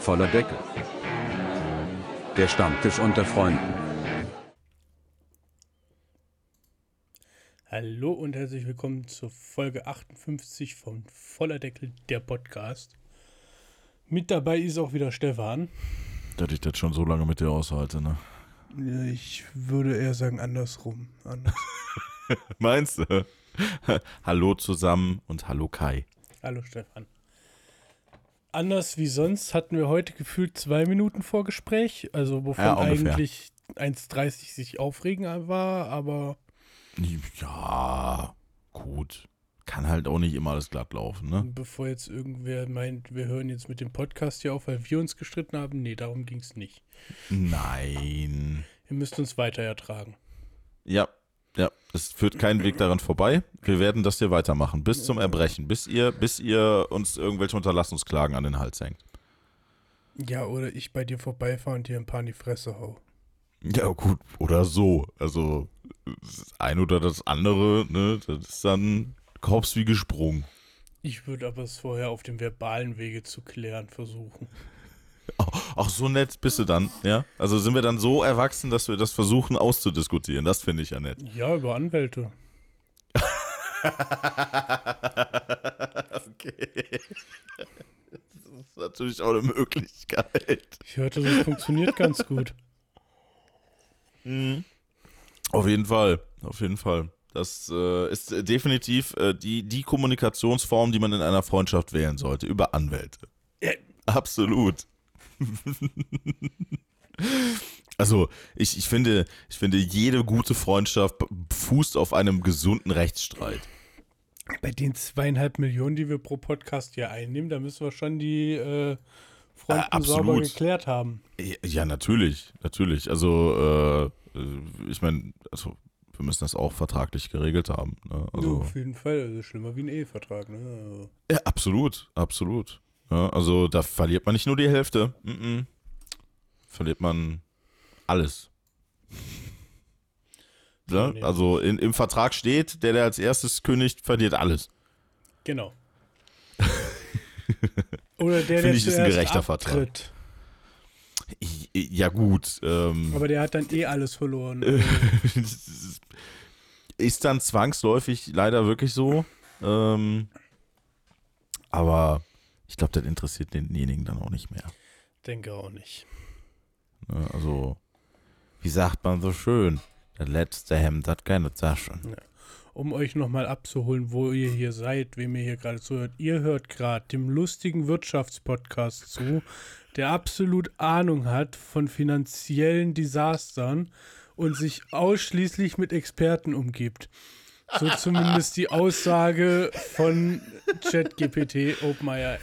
Voller Deckel. Der Stammtisch unter Freunden. Hallo und herzlich willkommen zur Folge 58 von Voller Deckel, der Podcast. Mit dabei ist auch wieder Stefan. Dass ich das schon so lange mit dir aushalte, ne? Ja, Ich würde eher sagen andersrum. Anders. Meinst du? hallo zusammen und hallo Kai. Hallo Stefan. Anders wie sonst hatten wir heute gefühlt zwei Minuten Vorgespräch, also wovon Ja, eigentlich 1,30 sich aufregen war, aber Ja, gut. Kann halt auch nicht immer alles glatt laufen, ne? bevor jetzt irgendwer meint, wir hören jetzt mit dem Podcast hier auf, weil wir uns gestritten haben, nee, darum ging es nicht. Nein. Ihr müsst uns weiter ertragen. Ja, ja, es führt kein Weg daran vorbei. Wir werden das hier weitermachen, bis zum Erbrechen, bis ihr, bis ihr uns irgendwelche Unterlassungsklagen an den Hals hängt. Ja, oder ich bei dir vorbeifahre und dir ein paar in die Fresse hau. Ja, gut, oder so. Also, das eine oder das andere, ne, das ist dann Korps wie gesprungen. Ich würde aber es vorher auf dem verbalen Wege zu klären versuchen. Auch so nett bist du dann, ja? Also sind wir dann so erwachsen, dass wir das versuchen auszudiskutieren. Das finde ich ja nett. Ja, über Anwälte. okay. Das ist natürlich auch eine Möglichkeit. Ich hörte, das funktioniert ganz gut. Auf jeden Fall, auf jeden Fall. Das äh, ist äh, definitiv äh, die, die Kommunikationsform, die man in einer Freundschaft wählen sollte, über Anwälte. Absolut. also, ich, ich, finde, ich finde, jede gute Freundschaft fußt auf einem gesunden Rechtsstreit. Bei den zweieinhalb Millionen, die wir pro Podcast hier einnehmen, da müssen wir schon die äh, Fronten Äh, sauber geklärt haben. Ja, Ja, natürlich, natürlich. Also, äh, ich meine, also, wir müssen das auch vertraglich geregelt haben. Ne? Ja, Also, auf jeden Fall. Also schlimmer wie ein Ehevertrag. Ne? ja, absolut, absolut. Ja, also, da verliert man nicht nur die Hälfte. Mhm. Verliert man alles. Ja, Ne? nee. Also, in, im Vertrag steht, der, der als erstes kündigt, verliert alles. Genau. Oder der, Finde der ich, ist ein gerechter Vertrag. abtritt. Ja, gut. Ähm, Aber der hat dann eh alles verloren. ist dann zwangsläufig leider wirklich so. Ähm, aber ich glaube, das interessiert denjenigen dann auch nicht mehr. Denke auch nicht. Ne? Also, wie sagt man so schön? Das letzte Hemd hat keine Taschen. um euch nochmal abzuholen, wo ihr hier seid, wem ihr hier gerade zuhört. Ihr hört gerade dem lustigen Wirtschaftspodcast zu, der absolut Ahnung hat von finanziellen Desastern und sich ausschließlich mit Experten umgibt. So zumindest die Aussage von ChatGPT OpenAI.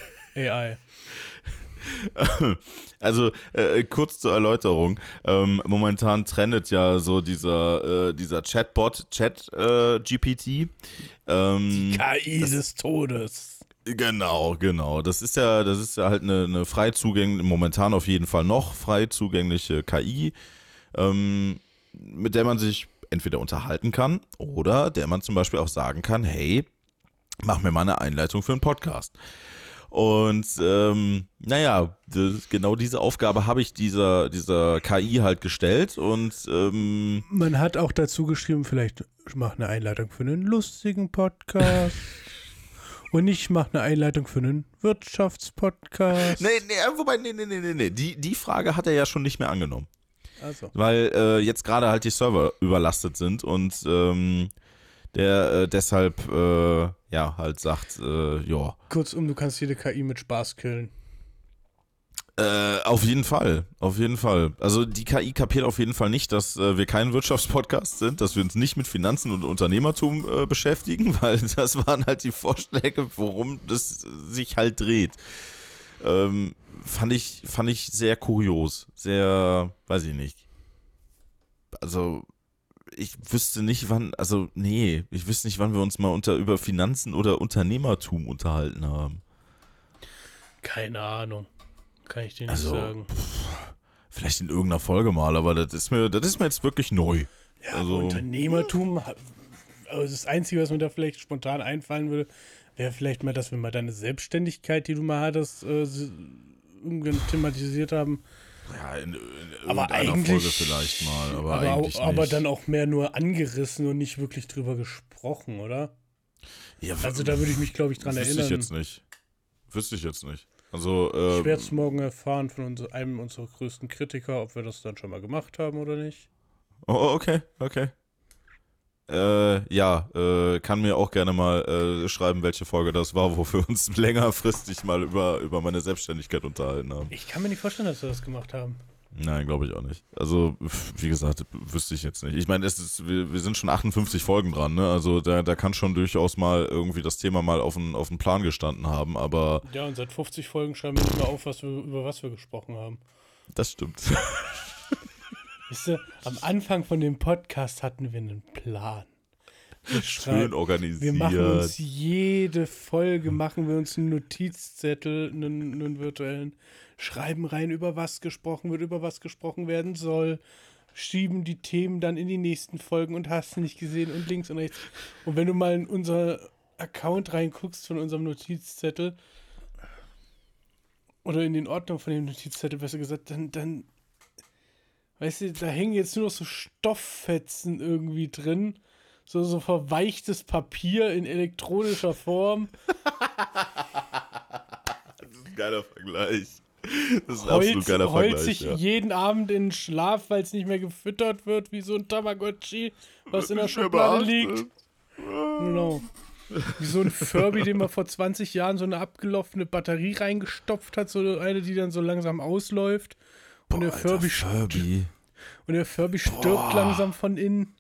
Also, äh, kurz zur Erläuterung. Ähm, momentan trendet ja so dieser, äh, dieser Chatbot, Chat-GPT. ähm, KI des Todes. Genau, genau. Das ist ja, das ist ja halt eine, eine frei zugängliche, momentan auf jeden Fall noch frei zugängliche KI, ähm, mit der man sich entweder unterhalten kann oder der man zum Beispiel auch sagen kann, hey, mach mir mal eine Einleitung für einen Podcast. Und ähm, naja, das, genau diese Aufgabe habe ich dieser, dieser KI halt gestellt und ähm, Man hat auch dazu geschrieben, vielleicht mach eine Einleitung für einen lustigen Podcast. Und ich mache eine Einleitung für einen Wirtschaftspodcast. nee, nee, wobei, nee, nee, nee, nee, nee, die, die Frage hat er ja schon nicht mehr angenommen. Also. weil äh, jetzt gerade halt die Server überlastet sind und ähm, der äh, deshalb äh, ja halt sagt, äh, ja, Kurzum, du kannst jede KI mit Spaß killen. äh, auf jeden Fall, auf jeden Fall. Also die KI kapiert auf jeden Fall nicht, dass äh, wir kein Wirtschaftspodcast sind, dass wir uns nicht mit Finanzen und Unternehmertum äh, beschäftigen, weil das waren halt die Vorschläge, worum das sich halt dreht. Ähm, fand ich fand ich sehr kurios, sehr, weiß ich nicht. Also ich wüsste nicht, wann, also nee, ich wüsste nicht, wann wir uns mal unter über Finanzen oder Unternehmertum unterhalten haben. Keine Ahnung. Kann ich dir nicht Also, sagen. Vielleicht in irgendeiner Folge mal, aber das ist mir, das ist mir jetzt wirklich neu. Ja, also- Unternehmertum, also das Einzige, was mir da vielleicht spontan einfallen würde, wäre vielleicht mal, dass wir mal deine Selbstständigkeit, die du mal hattest, äh, thematisiert haben. Ja, in, in Aber eigentlich- Folge vielleicht mal, aber, Aber, eigentlich aber nicht. dann auch mehr nur angerissen und nicht wirklich drüber gesprochen, oder? ja, Also da würde ich mich, glaube ich, dran Wüsste ich erinnern. jetzt nicht. Wüsste ich jetzt nicht. Also, ähm, Ich werde es morgen erfahren von uns, einem unserer größten Kritiker, ob wir das dann schon mal gemacht haben oder nicht. Oh, okay, okay. Äh, ja, äh, kann mir auch gerne mal äh, schreiben, welche Folge das war, wo wir uns längerfristig mal über, über meine Selbstständigkeit unterhalten haben. Ich kann mir nicht vorstellen, dass wir das gemacht haben. Nein, glaube ich auch nicht. Also, wie gesagt, wüsste ich jetzt nicht. Ich meine, wir, wir sind schon 58 Folgen dran, ne? Also da, da kann schon durchaus mal irgendwie das Thema mal auf den, auf den Plan gestanden haben, aber Ja, und seit 50 Folgen schreiben wir nicht mehr auf, was wir, über was wir gesprochen haben. das stimmt. Wisst ihr, am Anfang von dem Podcast hatten wir einen Plan. Wir, Schön organisiert. wir machen uns jede Folge, machen wir uns einen Notizzettel, einen, einen virtuellen, schreiben rein, über was gesprochen wird, über was gesprochen werden soll, schieben die Themen dann in die nächsten Folgen und hast du nicht gesehen und links und rechts. Und wenn du mal in unser Account reinguckst von unserem Notizzettel oder in den Ordner von dem Notizzettel, besser gesagt, dann, dann weißt du, da hängen jetzt nur noch so Stofffetzen irgendwie drin. So, so verweichtes Papier in elektronischer Form. Das ist ein geiler Vergleich. Das ist ein Heult, absolut geiler heult Vergleich. sich Ja. jeden Abend in den Schlaf, weil es nicht mehr gefüttert wird, wie so ein Tamagotchi, was in der Schublade liegt. Genau. Wie so ein Furby, dem man vor 20 Jahren so eine abgelaufene Batterie reingestopft hat, so eine, die dann so langsam ausläuft. Und der Alter, Furby, Furby. und der Furby stirbt langsam von innen.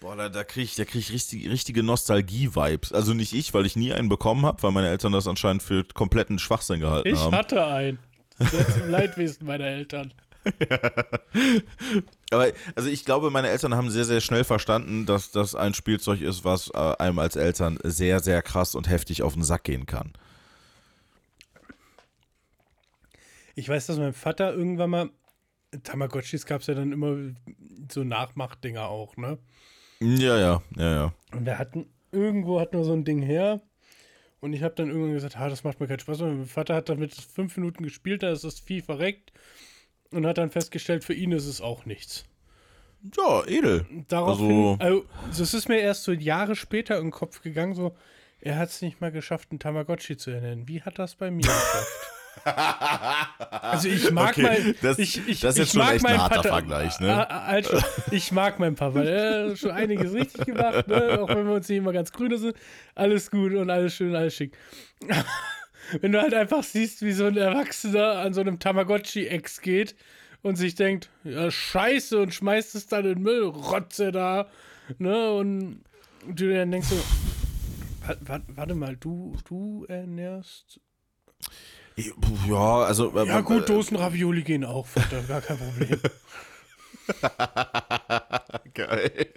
Boah, da, da kriege ich, da krieg ich richtig, richtige Nostalgie-Vibes. Also nicht ich, weil ich nie einen bekommen habe, weil meine Eltern das anscheinend für kompletten Schwachsinn gehalten Ich haben. hatte einen. Sehr zum Leidwesen meiner Eltern. Aber also ich glaube, meine Eltern haben sehr, sehr schnell verstanden, dass das ein Spielzeug ist, was äh, einem als Eltern sehr, sehr krass und heftig auf den Sack gehen kann. Ich weiß, dass mein Vater irgendwann mal. Tamagotchis gab es ja dann immer so Nachmachdinger auch, ne? Ja, ja, ja, ja. Und wir hatten, irgendwo hatten wir so ein Ding her. Und ich habe dann irgendwann gesagt, ha, das macht mir keinen Spaß. Und mein Vater hat damit fünf Minuten gespielt, da ist das Vieh verreckt. Und hat dann festgestellt, für ihn ist es auch nichts. Ja, edel. Daraufhin, Also- also, das ist mir erst so Jahre später in den Kopf gegangen, so, er hat es nicht mal geschafft, einen Tamagotchi zu ernennen. Wie hat das bei mir geschafft? Also ich mag Okay, mein, das- ich, ich, das ist ich jetzt schon mag echt ein meinen harter Vater, Vergleich, ne? Schon. ich mag meinen Papa, er hat schon einiges richtig gemacht, ne? auch wenn wir uns nicht immer ganz grüne sind. Alles gut und alles schön, alles schick. wenn du halt einfach siehst, wie so ein Erwachsener an so einem Tamagotchi-Ex geht und sich denkt, ja scheiße und schmeißt es dann in den Müll, Rotze da, ne? Und du dann denkst so, wa- wa- warte mal, du, du ernährst Ja, also. äh, ja gut, äh, Dosen Ravioli gehen auch, Vater, gar kein Problem. Geil.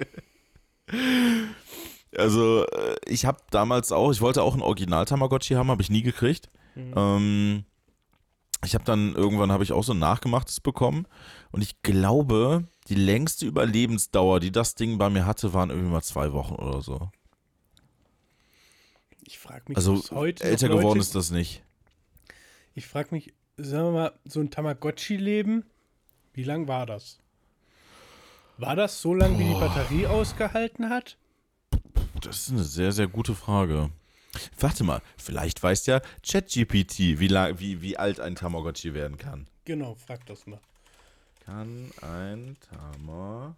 Also, äh, ich habe damals auch, ich wollte auch ein Original-Tamagotchi haben, habe ich nie gekriegt. Ähm, ich habe dann irgendwann habe ich auch so ein nachgemachtes bekommen und ich glaube, die längste Überlebensdauer, die das Ding bei mir hatte, waren irgendwie mal zwei Wochen oder so. Ich frage mich, Also älter geworden Leute, ist das nicht. Ich frage mich, sagen wir mal, so ein Tamagotchi-Leben, wie lang war das? War das so lang, wie die Batterie ausgehalten hat? Das ist eine sehr, sehr gute Frage. Warte mal, vielleicht weiß ja ChatGPT, wie, lang- wie, wie alt ein Tamagotchi werden kann. Genau, frag das mal. Kann ein Tamagotchi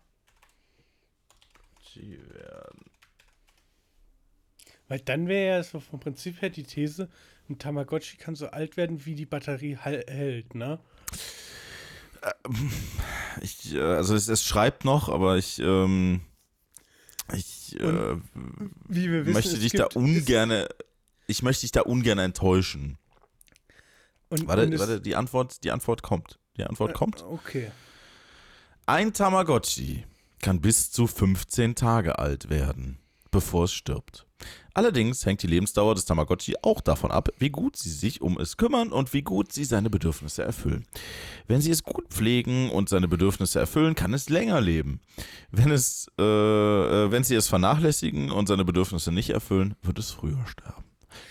werden? Weil dann wäre ja so vom Prinzip her die These, ein Tamagotchi kann so alt werden, wie die Batterie hält, ne? Ich, äh, also es, es schreibt noch, aber ich, ähm, ich äh, Wie wir möchte dich da gibt- ungern, ich möchte dich da ungern enttäuschen. Und, Warte, und warte, die Antwort, die Antwort kommt. Die Antwort kommt. Okay. Ein Tamagotchi kann bis zu 15 Tage alt werden, bevor es stirbt. Allerdings hängt die Lebensdauer des Tamagotchi auch davon ab, wie gut sie sich um es kümmern und wie gut sie seine Bedürfnisse erfüllen. Wenn sie es gut pflegen und seine Bedürfnisse erfüllen, kann es länger leben. Wenn, es, äh, äh, wenn sie es vernachlässigen und seine Bedürfnisse nicht erfüllen, wird es früher sterben.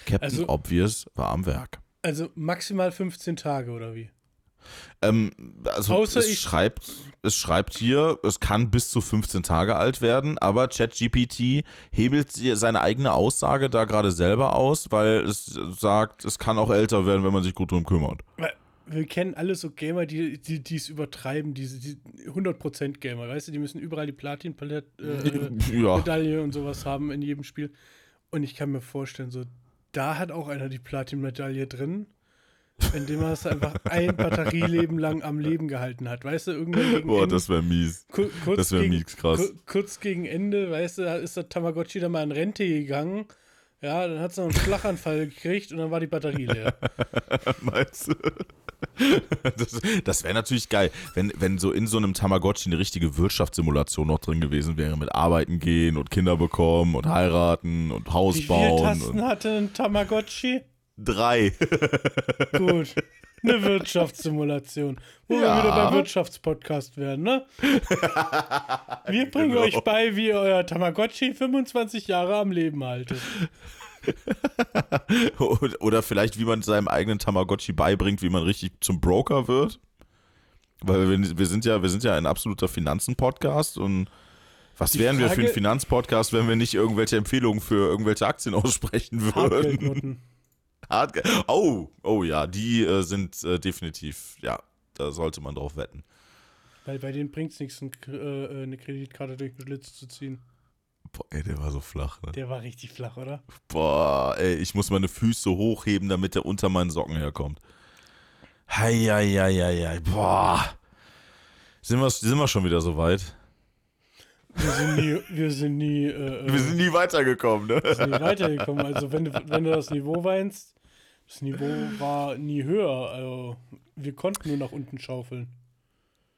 Captain Also- Obvious war am Werk. Also maximal 15 Tage oder wie? Ähm, also Außer es schreibt, es schreibt hier, es kann bis zu 15 Tage alt werden, aber ChatGPT hebelt seine eigene Aussage da gerade selber aus, weil es sagt, es kann auch älter werden, wenn man sich gut drum kümmert. Wir kennen alle so Gamer, die die die es übertreiben, diese die 100% Gamer, weißt du, die müssen überall die Platin-Medaille äh, Ja. Und sowas haben in jedem Spiel. Und ich kann mir vorstellen, so da hat auch einer die Platin-Medaille drin, indem er es einfach ein Batterieleben lang am Leben gehalten hat. Weißt du, irgendwann gegen Boah, Ende- das wäre mies. Ku- kurz Das wäre mies krass. ku- Kurz gegen Ende, weißt du, ist der Tamagotchi dann mal in Rente gegangen. Ja, dann hat es noch einen Schlaganfall gekriegt und dann war die Batterie leer. Meinst du? Das, das wäre natürlich geil, wenn, wenn so in so einem Tamagotchi eine richtige Wirtschaftssimulation noch drin gewesen wäre, mit Arbeiten gehen und Kinder bekommen und heiraten und Haus Wie viele bauen. Tasten Und hatte ein Tamagotchi? Drei. Gut. Eine Wirtschaftssimulation. Wo wir Ja. wieder beim Wirtschaftspodcast werden, ne? Wir bringen Genau. euch bei, wie ihr euer Tamagotchi 25 Jahre am Leben haltet. Oder vielleicht, wie man seinem eigenen Tamagotchi beibringt, wie man richtig zum Broker wird. Weil wir, wir sind ja, wir sind ja ein absoluter Finanzen-Podcast und was Die wären wir für Frage- ein Finanzpodcast, wenn wir nicht irgendwelche Empfehlungen für irgendwelche Aktien aussprechen würden? Hart oh, oh ja, die äh, sind äh, definitiv, ja, da sollte man drauf wetten. Weil bei denen bringt es nichts, ein, äh, eine Kreditkarte durch den Schlitz zu ziehen. Boah, ey, der war so flach, ne? Der war richtig flach, oder? Boah, ey, ich muss meine Füße hochheben, damit der unter meinen Socken herkommt. Heieieiei, boah. Sind wir, sind wir schon wieder so weit? Wir sind nie, wir sind nie, äh, Wir sind nie weitergekommen, ne? wir sind nie weitergekommen. Also wenn du, wenn du das Niveau weinst, das Niveau war nie höher. Also wir konnten nur nach unten schaufeln.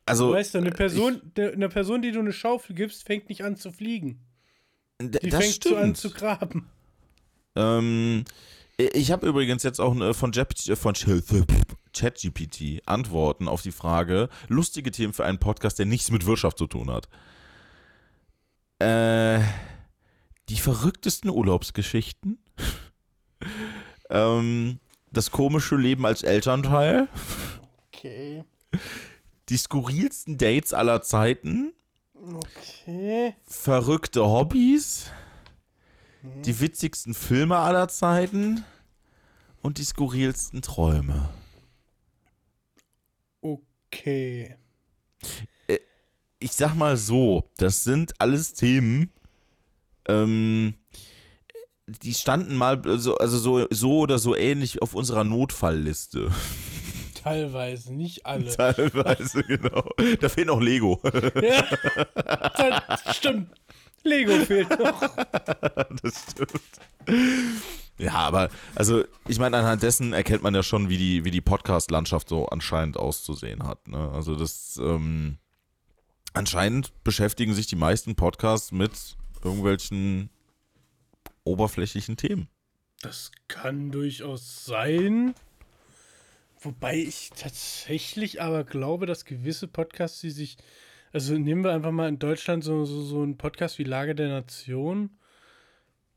Also, Weißt du, eine Person, der, eine Person, die du eine Schaufel gibst, fängt nicht an zu fliegen. Die fängt so an stimmt. zu graben. Ähm, ich habe übrigens jetzt auch äh, von, Jap- äh, von ChatGPT Antworten auf die Frage, lustige Themen für einen Podcast, der nichts mit Wirtschaft zu tun hat. Äh, die verrücktesten Urlaubsgeschichten. ähm, das komische Leben als Elternteil. Okay. Die skurrilsten Dates aller Zeiten. Okay. Verrückte Hobbys. Die witzigsten Filme aller Zeiten. Und die skurrilsten Träume. Okay. Ich sag mal so, das sind alles Themen, ähm, die standen mal so, also so, so oder so ähnlich auf unserer Notfallliste. Teilweise, nicht alle. Teilweise, genau. Da fehlt noch Lego. ja, das stimmt. Lego fehlt noch. das stimmt. Ja, aber also ich meine, anhand dessen erkennt man ja schon, wie die, wie die Podcast-Landschaft so anscheinend auszusehen hat. Ne? Also das ähm, anscheinend beschäftigen sich die meisten Podcasts mit irgendwelchen oberflächlichen Themen. Das kann durchaus sein. Wobei ich tatsächlich aber glaube, dass gewisse Podcasts, die sich. Also nehmen wir einfach mal in Deutschland so, so, so einen Podcast wie Lage der Nation.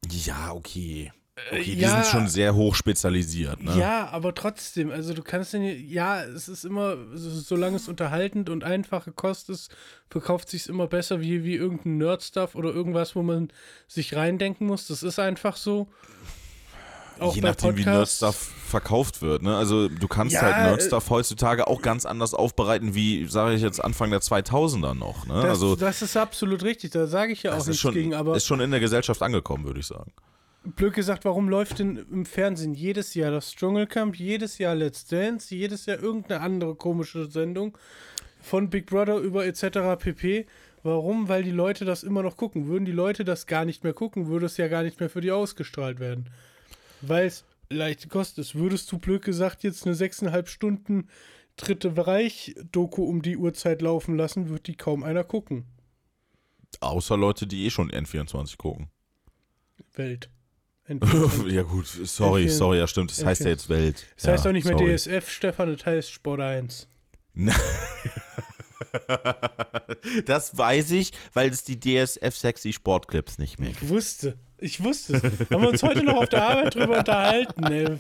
Ja, okay. Okay, die ja. sind schon sehr hoch spezialisiert. Ne? Ja, aber trotzdem, also du kannst ja nicht, ja, es ist immer, so- solange es unterhaltend und einfache Kost ist, verkauft sich immer besser wie, wie irgendein Nerd-Stuff oder irgendwas, wo man sich reindenken muss. Das ist einfach so. Auch Je nachdem, wie Podcasts. Nerdstuff verkauft wird. Ne? Also du kannst Ja, halt äh, Nerdstuff heutzutage auch ganz anders aufbereiten, wie, sage ich jetzt, Anfang der 2000er noch. Ne? Das, also das ist absolut richtig, da sage ich ja auch nichts schon, gegen, aber ist schon in der Gesellschaft angekommen, würde ich sagen. Blöd gesagt, warum läuft denn im Fernsehen jedes Jahr das Dschungelcamp, jedes Jahr Let's Dance, jedes Jahr irgendeine andere komische Sendung von Big Brother über etc. pp. Warum? Weil die Leute das immer noch gucken. Würden die Leute das gar nicht mehr gucken, würde es ja gar nicht mehr für die ausgestrahlt werden. Weil es leichte Kost ist. Würdest du blöd gesagt jetzt eine 6,5 Stunden Dritte Bereich-Doku um die Uhrzeit laufen lassen, wird die kaum einer gucken. Außer Leute, die eh schon N24 gucken. Welt. ja gut, sorry, N4 sorry, ja stimmt, das heißt ja jetzt Welt. Das heißt ja, doch nicht mehr sorry. DSF, Stefan, das heißt Sport 1. Das weiß ich, weil es die DSF Sexy Sportclips nicht mehr gibt. Ich wusste. Ich wusste es. Haben wir uns heute noch auf der Arbeit drüber unterhalten. Ey.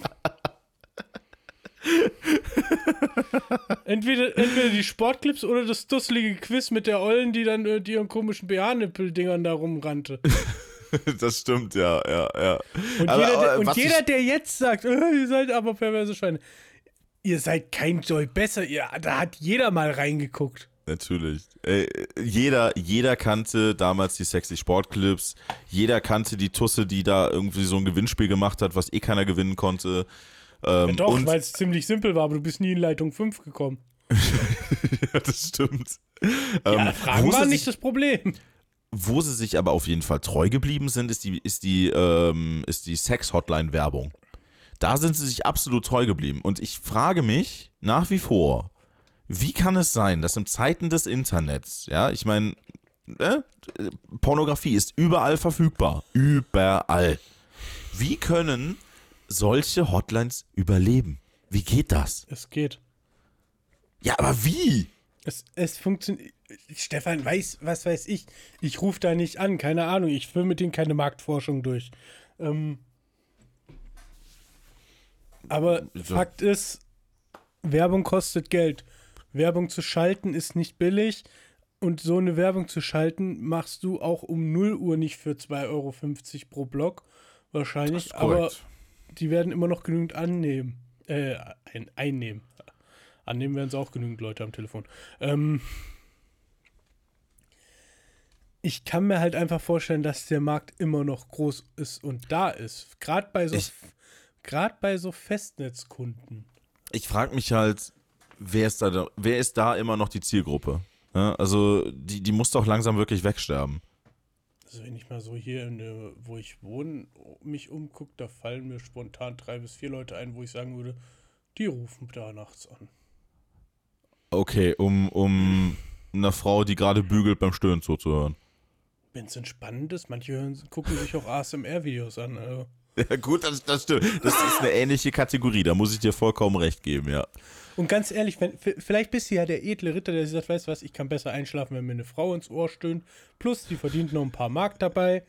entweder, entweder die Sportclips oder das dusselige Quiz mit der Ollen, die dann äh, die ihren komischen BH-Nippel-Dingern da rumrannte. das stimmt, ja, ja, ja. Und Aber, jeder, der, aber und jeder der jetzt sagt, äh, ihr seid aber perverse Schweine, ihr seid kein Joy besser, ihr, da hat jeder mal reingeguckt. Natürlich. Äh, jeder, jeder kannte damals die sexy Sportclips. Jeder kannte die Tusse, die da irgendwie so ein Gewinnspiel gemacht hat, was eh keiner gewinnen konnte. Ähm, Ja, doch, weil es ziemlich simpel war, aber du bist nie in Leitung 5 gekommen. ja, das stimmt. Ja, Ähm, Fragen waren nicht das Problem. Wo sie sich aber auf jeden Fall treu geblieben sind, ist die, ist die, ähm, ist die Sex-Hotline-Werbung. Da sind sie sich absolut treu geblieben. Und ich frage mich nach wie vor, wie kann es sein, dass in Zeiten des Internets, ja, ich meine, äh, Pornografie ist überall verfügbar. Überall. Wie können solche Hotlines überleben? Wie geht das? Es geht. Ja, aber wie? Es, es funktioniert. Stefan weiß, was weiß ich. Ich rufe da nicht an, keine Ahnung. Ich führe mit denen keine Marktforschung durch. Ähm, aber So. Fakt ist, Werbung kostet Geld. Werbung zu schalten ist nicht billig. Und so eine Werbung zu schalten, machst du auch um 0 Uhr nicht für 2,50 Euro pro Block. Wahrscheinlich. Aber die werden immer noch genügend annehmen. Äh, ein, einnehmen. Annehmen werden es auch genügend Leute am Telefon. Ähm, ich kann mir halt einfach vorstellen, dass der Markt immer noch groß ist und da ist. Gerade bei so, gerade bei so Festnetzkunden. ich frage mich halt, wer ist da, wer ist da immer noch die Zielgruppe? Ja, also die, die muss doch langsam wirklich wegsterben. Also wenn ich mal so hier, in der, wo ich wohne, mich umgucke, da fallen mir spontan drei bis vier Leute ein, wo ich sagen würde, die rufen da nachts an. Okay, um, um einer Frau, die gerade bügelt, beim Stöhnen zuzuhören. Wenn es entspannend ist, manche hören, gucken sich auch ASMR-Videos an. Also. Ja, gut, das, das stimmt. Das ist eine ähnliche Kategorie, da muss ich dir vollkommen recht geben, ja. Und ganz ehrlich, wenn, vielleicht bist du ja der edle Ritter, der sagt, weißt du was, ich kann besser einschlafen, wenn mir eine Frau ins Ohr stöhnt. Plus, die verdient noch ein paar Mark dabei.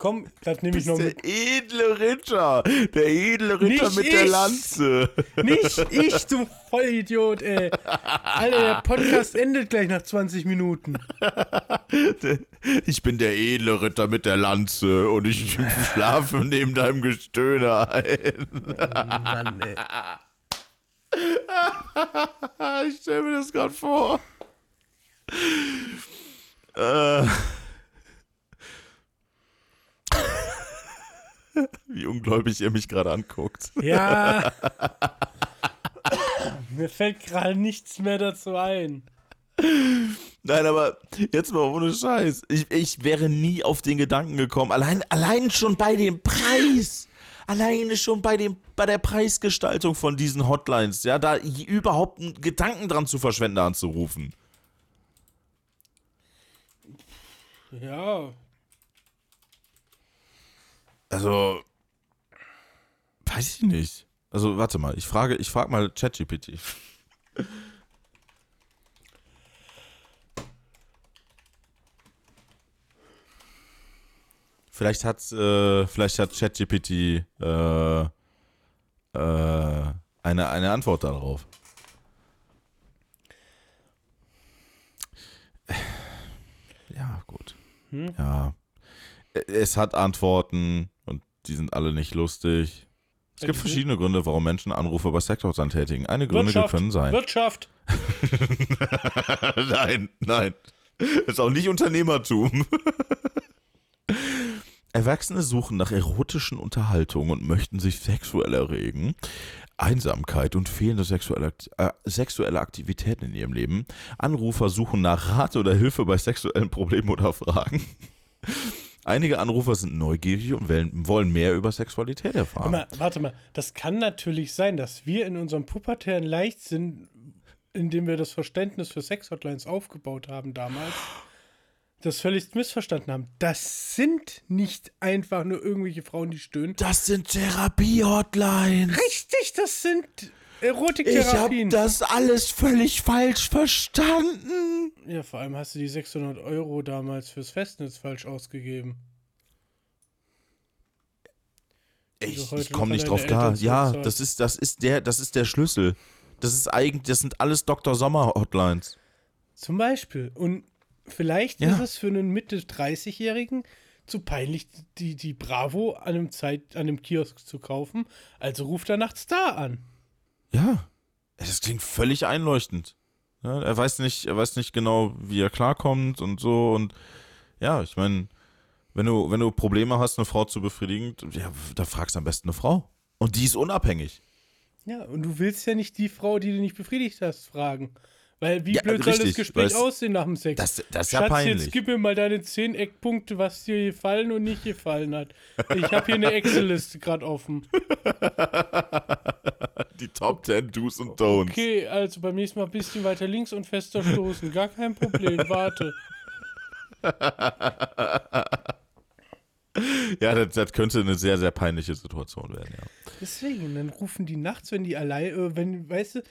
Komm, das nehme ich noch mit. edle Ritter. Der edle Ritter Nicht mit der ich. Lanze. Nicht ich, du Vollidiot, ey. Alter, der Podcast endet gleich nach 20 Minuten. Ich bin der edle Ritter mit der Lanze und ich schlafe neben deinem Gestöhne ein. Mann, ey. Ich stelle mir das gerade vor. Äh. Wie ungläubig ihr mich gerade anguckt. Ja. Mir fällt gerade nichts mehr dazu ein. Nein, aber jetzt mal ohne Scheiß. Ich, ich wäre nie auf den Gedanken gekommen. Allein, allein schon bei dem Preis. Alleine schon bei, dem, bei der Preisgestaltung von diesen Hotlines. Ja, da überhaupt einen Gedanken dran zu verschwenden, anzurufen. Ja. Also, weiß ich nicht. Also, warte mal, ich frage, ich frage mal ChatGPT. Vielleicht hat, äh, vielleicht hat ChatGPT äh, äh, eine, eine Antwort darauf. Ja, gut. Hm? Ja. Es hat Antworten die sind alle nicht lustig. Es gibt Welche? verschiedene Gründe, warum Menschen Anrufe bei Sektorhotline tätigen. Eine Gründe können sein. Wirtschaft. nein, nein. Ist auch nicht Unternehmertum. Erwachsene suchen nach erotischen Unterhaltungen und möchten sich sexuell erregen. Einsamkeit und fehlende sexuelle, äh, sexuelle Aktivitäten in ihrem Leben. Anrufer suchen nach Rat oder Hilfe bei sexuellen Problemen oder Fragen. Einige Anrufer sind neugierig und wollen- mehr über Sexualität erfahren. Warte mal, warte mal, das kann natürlich sein, dass wir in unserem pubertären Leichtsinn, in dem wir das Verständnis für Sex-Hotlines aufgebaut haben damals, das völlig missverstanden haben. Das sind nicht einfach nur irgendwelche Frauen, die stöhnen. Das sind Therapie-Hotlines. Richtig, das sind Ich habe Erotiktherapien. das alles völlig falsch verstanden. Ja, vor allem hast du die 600 Euro damals fürs Festnetz falsch ausgegeben. Ich, ich komme nicht drauf klar. Ja, das ist, das ist der, das ist der Schlüssel. Das ist eigentlich, das sind alles Dr. Sommer Hotlines. Zum Beispiel. Und vielleicht Ja. ist es für einen Mitte-30-Jährigen zu peinlich, die, die Bravo an einem, Zeit, an einem Kiosk zu kaufen. Also ruft er nachts da an. Ja, das klingt völlig einleuchtend. Ja, er weiß nicht, er weiß nicht genau, wie er klarkommt und so und ja, ich meine, wenn du, wenn du Probleme hast, eine Frau zu befriedigen, ja, da fragst du am besten eine Frau. Und die ist unabhängig. Ja, und du willst ja nicht die Frau, die du nicht befriedigt hast, fragen. Weil wie Ja, blöd soll das richtig, Gespräch aussehen nach dem Sex? Das, das ist ja Schatz, peinlich. jetzt gib mir mal deine zehn Eckpunkte, was dir gefallen und nicht gefallen hat. Ich habe hier eine Excel-Liste gerade offen. Die Top 10 Do's und Don'ts. Okay, also beim nächsten Mal ein bisschen weiter links und fester stoßen. Gar kein Problem, warte. Ja, das, das könnte eine sehr, sehr peinliche Situation werden, ja. Deswegen, dann rufen die nachts, wenn die allein, äh, wenn, weißt du,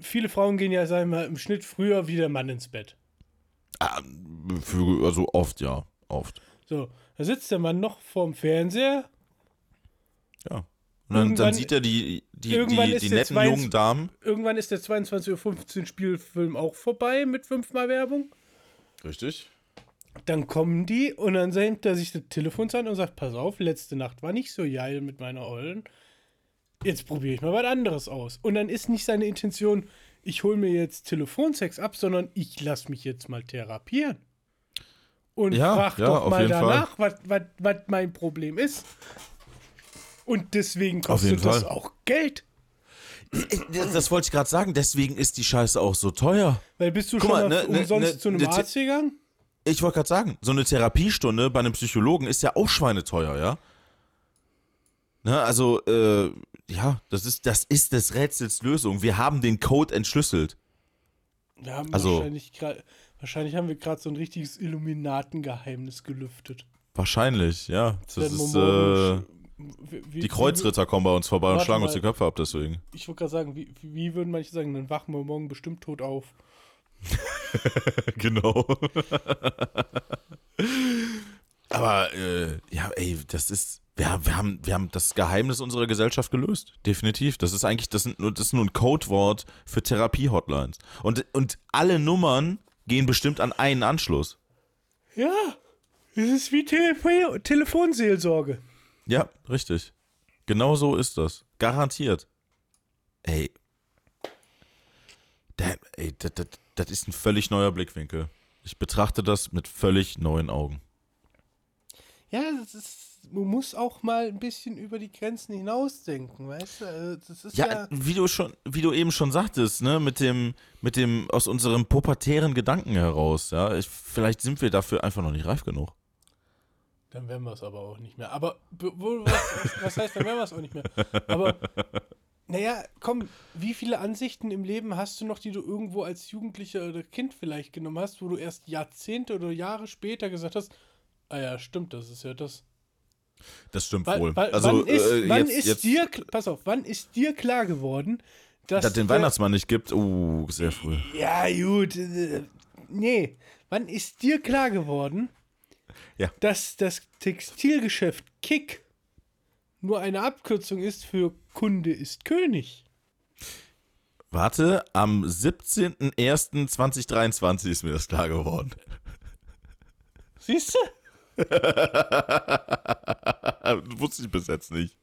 viele Frauen gehen ja, sagen wir mal, im Schnitt früher wie der Mann ins Bett. Ah, für, also oft, ja. Oft. So, da sitzt der Mann noch vorm Fernseher. Ja. Und dann, dann sieht er die, die, die, die netten zwei- jungen Damen. Irgendwann ist der 22.15 Uhr Spielfilm auch vorbei mit fünfmal Werbung. Richtig. Dann kommen die und dann senkt er sich das Telefon an und sagt, pass auf, letzte Nacht war nicht so geil mit meiner Ollen. Jetzt probiere ich mal was anderes aus. Und dann ist nicht seine Intention, ich hole mir jetzt Telefonsex ab, sondern ich lasse mich jetzt mal therapieren. Und Ja, frag ja, doch mal danach, was- was was mein Problem ist. Und deswegen kostet das Fall. auch Geld. Das, das wollte ich gerade sagen, deswegen ist die Scheiße auch so teuer. Weil bist du Guck schon mal, ne- ne- umsonst ne- zu einem ne- Arzt gegangen? Ich wollte gerade sagen, so eine Therapiestunde bei einem Psychologen ist ja auch schweineteuer, ja? Ne, also, äh, ja, das ist, das ist des Rätsels Lösung. Wir haben den Code entschlüsselt. Wir haben Also- wahrscheinlich, grad- wahrscheinlich haben wir gerade so ein richtiges Illuminatengeheimnis gelüftet. Wahrscheinlich, ja. Das wir ist, äh, wie- wie- die Kreuzritter kommen bei uns vorbei und schlagen uns mal. die Köpfe ab deswegen. Wie, ich wollte gerade sagen, wie, wie, wie würden manche sagen, dann wachen wir morgen bestimmt tot auf. genau. Aber, äh, ja, ey, das ist, wir, haben- wir, haben, wir haben das Geheimnis unserer Gesellschaft gelöst. Definitiv. Das ist eigentlich, das, sind nur, das ist nur ein Codewort für Therapie-Hotlines. Und, und alle Nummern gehen bestimmt an einen Anschluss. Ja, es ist wie Tele Telefonseelsorge. Ja, richtig. Genau so ist das. Garantiert. Ey. Damn, ey, das, das, das ist ein völlig neuer Blickwinkel. Ich betrachte das mit völlig neuen Augen. Ja, das ist, man muss auch mal ein bisschen über die Grenzen hinausdenken, weißt du? Also, Das ist ja, Ja, wie du schon, wie du eben schon sagtest, ne, mit dem, mit dem aus unserem pubertären Gedanken heraus, ja, ich, vielleicht sind wir dafür einfach noch nicht reif genug. Dann werden wir es aber auch nicht mehr. Aber was, was heißt, dann werden wir es auch nicht mehr? Aber naja, komm, wie viele Ansichten im Leben hast du noch, die du irgendwo als Jugendlicher oder Kind vielleicht genommen hast, wo du erst Jahrzehnte oder Jahre später gesagt hast, ah ja, stimmt, das ist ja das. Das stimmt Weil, wohl. weil, also, wann ist, äh, wann jetzt, ist jetzt, dir, pass auf, wann ist dir klar geworden, dass dass den Weihnachtsmann nicht gibt, uh, sehr früh. Ja, gut. äh, Nee. Wann ist dir klar geworden, Ja. dass das Textilgeschäft Kick nur eine Abkürzung ist für Kunde ist König? Warte, am 17.01.2023 ist mir das klar geworden. Siehst du? Wusste ich bis jetzt nicht.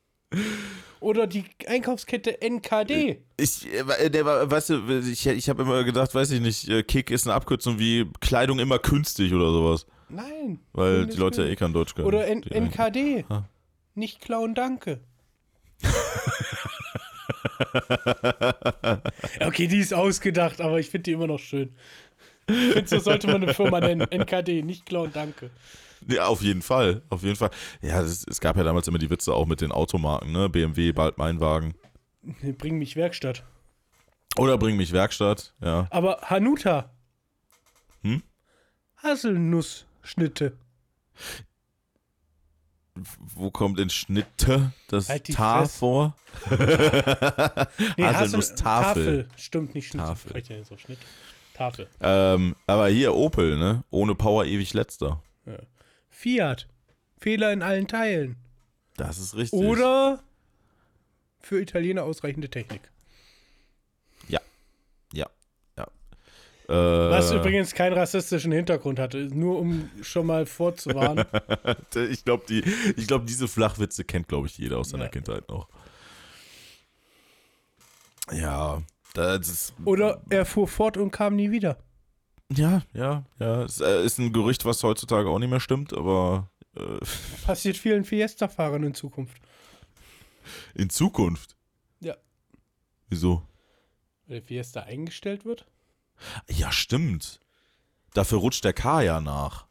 Oder die Einkaufskette NKD. Ich, äh, der war, weißt du, ich, ich habe immer gedacht, weiß ich nicht, äh, Kick ist eine Abkürzung wie Kleidung immer künstlich oder sowas. Nein. Weil die Leute ja eh kein Deutsch können. Oder N NKD. Ah. Nicht klauen, danke. okay, die ist ausgedacht, aber ich finde die immer noch schön. Ich finde, so sollte man eine Firma nennen. NKD, nicht klauen, danke. Ja, auf jeden Fall, auf jeden Fall. Ja, das, es gab ja damals immer die Witze auch mit den Automarken, ne? BMW, bald mein Wagen. Bring mich Werkstatt. Oder bring mich Werkstatt, ja. Aber Hanuta. Hm? Haselnussschnitte. Wo kommt in Schnitte das Halt Tar Fresse. vor? Nee, Haselnusstafel. Tafel. Stimmt nicht Schnitte. Tafel. Ja so Schnitt. Tafel. Ähm, aber hier Opel, ne? Ohne Power ewig letzter. Fiat. Fehler in allen Teilen. Das ist richtig. Oder für Italiener ausreichende Technik. Äh, Was übrigens keinen rassistischen Hintergrund hatte, nur um schon mal vorzuwarnen. ich glaube, die, ich glaub, diese Flachwitze kennt, glaube ich, jeder aus seiner Ja. Kindheit noch. Ja, das ist. Oder er fuhr fort und kam nie wieder. Ja, ja, ja. Es äh, ist ein Gerücht, was heutzutage auch nicht mehr stimmt, aber äh, Passiert vielen Fiesta-Fahrern in Zukunft. in Zukunft. Ja. Wieso? Weil der Fiesta eingestellt wird? Ja, stimmt. Dafür rutscht der K ja nach.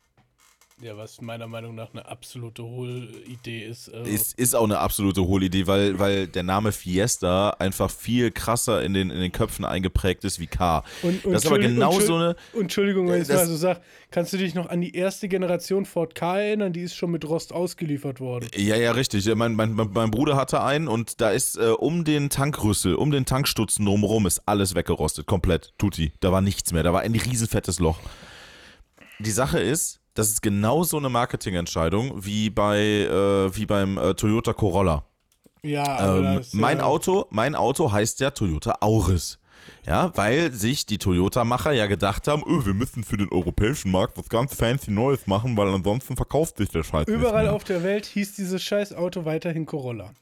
Ja, was meiner Meinung nach eine absolute Hohlidee ist. Äh, Ist, ist auch eine absolute Hohlidee, weil, weil der Name Fiesta einfach viel krasser in den, in den Köpfen eingeprägt ist wie K. und, und Das ist aber genau so eine. Entschuldigung, wenn ich Das- mal so sage, kannst du dich noch an die erste Generation Ford K erinnern? Die ist schon mit Rost ausgeliefert worden. Ja, ja, richtig. Mein, mein mein Bruder hatte einen und da ist äh, um den Tankrüssel, um den Tankstutzen drumherum ist alles weggerostet. Komplett. Tutti. Da war nichts mehr. Da war ein riesenfettes Loch. Die Sache ist, das ist genau so eine Marketingentscheidung wie bei äh, wie beim äh, Toyota Corolla. Ja, Ähm, das, mein ja, Auto, mein Auto heißt ja Toyota Auris. Ja, weil sich die Toyota-Macher ja gedacht haben, oh, wir müssen für den europäischen Markt was ganz fancy Neues machen, weil ansonsten verkauft sich der Scheiß Überall auf der Welt hieß dieses scheiß Auto weiterhin Corolla.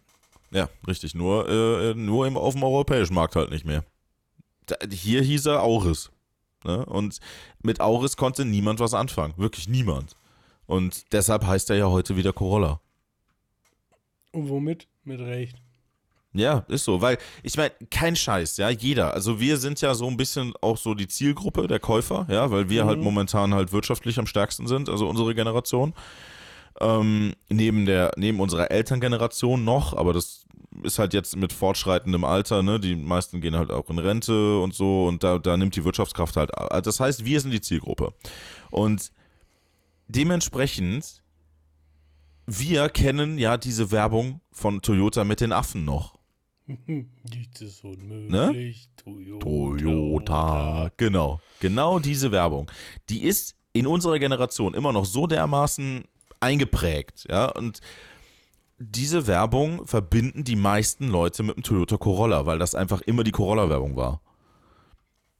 Ja, richtig. Nur, äh, nur im, auf dem europäischen Markt halt nicht mehr. Da, hier hieß er Auris. Ne? Und mit Auris konnte niemand was anfangen. Wirklich niemand. Und deshalb heißt er ja heute wieder Corolla. Und womit? Mit Recht. Ja, ist so, weil ich meine, kein Scheiß, ja, jeder. Also wir sind ja so ein bisschen auch so die Zielgruppe der Käufer, ja, weil wir Mhm. halt momentan halt wirtschaftlich am stärksten sind, also unsere Generation. Ähm, neben der, neben unserer Elterngeneration noch, aber das ist halt jetzt mit fortschreitendem Alter, ne? Die meisten gehen halt auch in Rente und so und da, da nimmt die Wirtschaftskraft halt. ab. Das heißt, wir sind die Zielgruppe. Und dementsprechend, wir kennen ja diese Werbung von Toyota mit den Affen noch. Nichts ist unmöglich. Ne? Toyota. Toyota. Genau. Genau diese Werbung. Die ist in unserer Generation immer noch so dermaßen eingeprägt, ja, und diese Werbung verbinden die meisten Leute mit dem Toyota Corolla, weil das einfach immer die Corolla-Werbung war.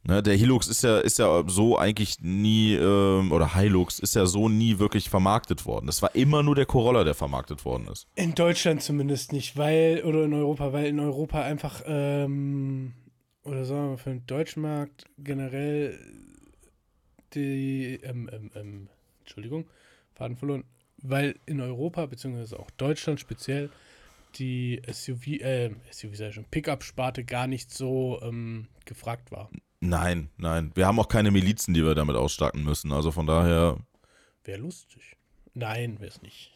Ne, der Hilux ist ja, ist ja so eigentlich nie, ähm, oder Hilux ist ja so nie wirklich vermarktet worden. Es war immer nur der Corolla, der vermarktet worden ist. In Deutschland zumindest nicht, weil, oder in Europa, weil in Europa einfach, ähm, oder sagen wir mal, für den deutschen Markt generell die, ähm, ähm, ähm, Entschuldigung, Faden verloren, weil in Europa, beziehungsweise auch Deutschland speziell, die SUV, äh, SUV sei schon, Pickup-Sparte gar nicht so ähm, gefragt war. Nein, nein. Wir haben auch keine Milizen, die wir damit ausstatten müssen. Also von daher, Wäre lustig. Nein, wäre es nicht.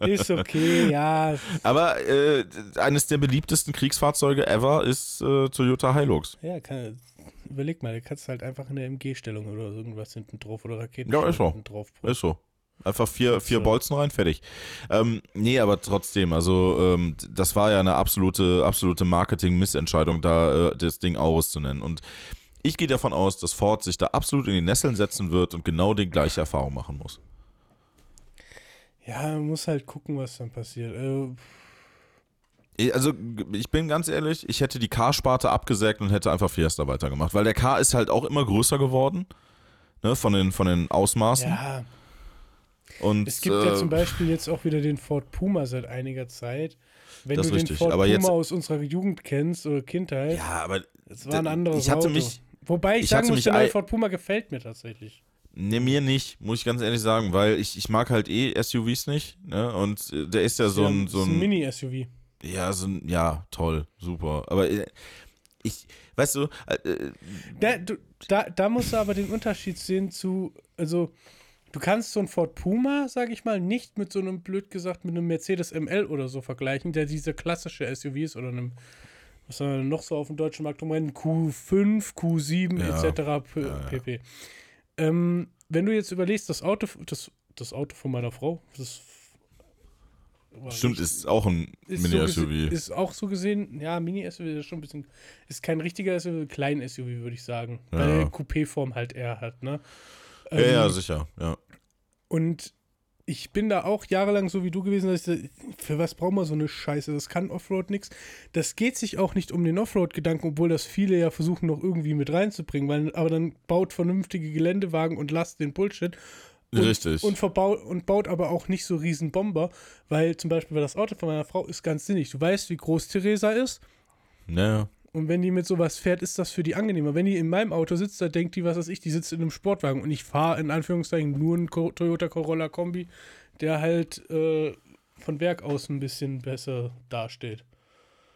Ist okay, ja. Aber äh, eines der beliebtesten Kriegsfahrzeuge ever ist äh, Toyota Hilux. Ja, kann, überleg mal, du kannst halt einfach in der MG-Stellung oder irgendwas hinten drauf oder Raketen Ja, ist so. hinten drauf. Ist so. Einfach vier, vier So. Bolzen rein, fertig. Ähm, nee, aber trotzdem, also ähm, das war ja eine absolute, absolute Marketing-Missentscheidung, da äh, das Ding Auris zu nennen. Und ich gehe davon aus, dass Ford sich da absolut in die Nesseln setzen wird und genau die gleiche Erfahrung machen muss. Ja, man muss halt gucken, was dann passiert. Äh, Also, ich bin ganz ehrlich, ich hätte die K-Sparte abgesägt und hätte einfach Fiesta weitergemacht, weil der K ist halt auch immer größer geworden, ne, von den, von den Ausmaßen. ja, Und, es gibt äh, ja zum Beispiel jetzt auch wieder den Ford Puma seit einiger Zeit. Wenn du den richtig, Ford Puma jetzt- aus unserer Jugend kennst oder Kindheit, Ja, aber das war ein anderes ich hatte Auto. mich- Wobei ich, ich sagen muss, der neue Ford Puma gefällt mir tatsächlich. Ne, mir nicht, muss ich ganz ehrlich sagen, weil ich, ich mag halt eh SUVs nicht, ne? Und äh, der ist ja so Ja, ein, ist so ein, Mini-SUV. Ja, so ein, ja, toll, super. Aber äh, ich, weißt du, äh, Da, du, da, da musst du aber den Unterschied sehen zu, also du kannst so einen Ford Puma, sag ich mal, nicht mit so einem, blöd gesagt, mit einem Mercedes ML oder so vergleichen, der diese klassische SUV ist oder einem, was soll man noch so auf dem deutschen Markt rumrennen, Q5, Q7 Ja. etc. Pp. Ähm, wenn du jetzt überlegst, das Auto, das, das Auto von meiner Frau, das stimmt, richtig- ist auch ein so Mini-SUV. gese- ist auch so gesehen, ja, Mini-SUV ist schon ein bisschen, ist kein richtiger SUV, klein SUV, würde ich sagen. Ja. Weil Coupé-Form halt eher hat, ne? ja, ja, Ähm, sicher, ja. Und ich bin da auch jahrelang so wie du gewesen, dass ich, für was brauchen wir so eine Scheiße? Das kann Offroad nichts. Das geht sich auch nicht um den Offroad-Gedanken, obwohl das viele ja versuchen noch irgendwie mit reinzubringen, weil, aber dann baut vernünftige Geländewagen und lasst den Bullshit. Und, Richtig. Und, verbaut, und baut aber auch nicht so riesen Bomber, weil zum Beispiel das Auto von meiner Frau ist ganz sinnig. Du weißt, wie groß Theresa ist. Naja. Und wenn die mit sowas fährt, ist das für die angenehmer. Wenn die in meinem Auto sitzt, da denkt die, was weiß ich, die sitzt in einem Sportwagen und ich fahre in Anführungszeichen nur einen Toyota Corolla Kombi, der halt äh, von Werk aus ein bisschen besser dasteht.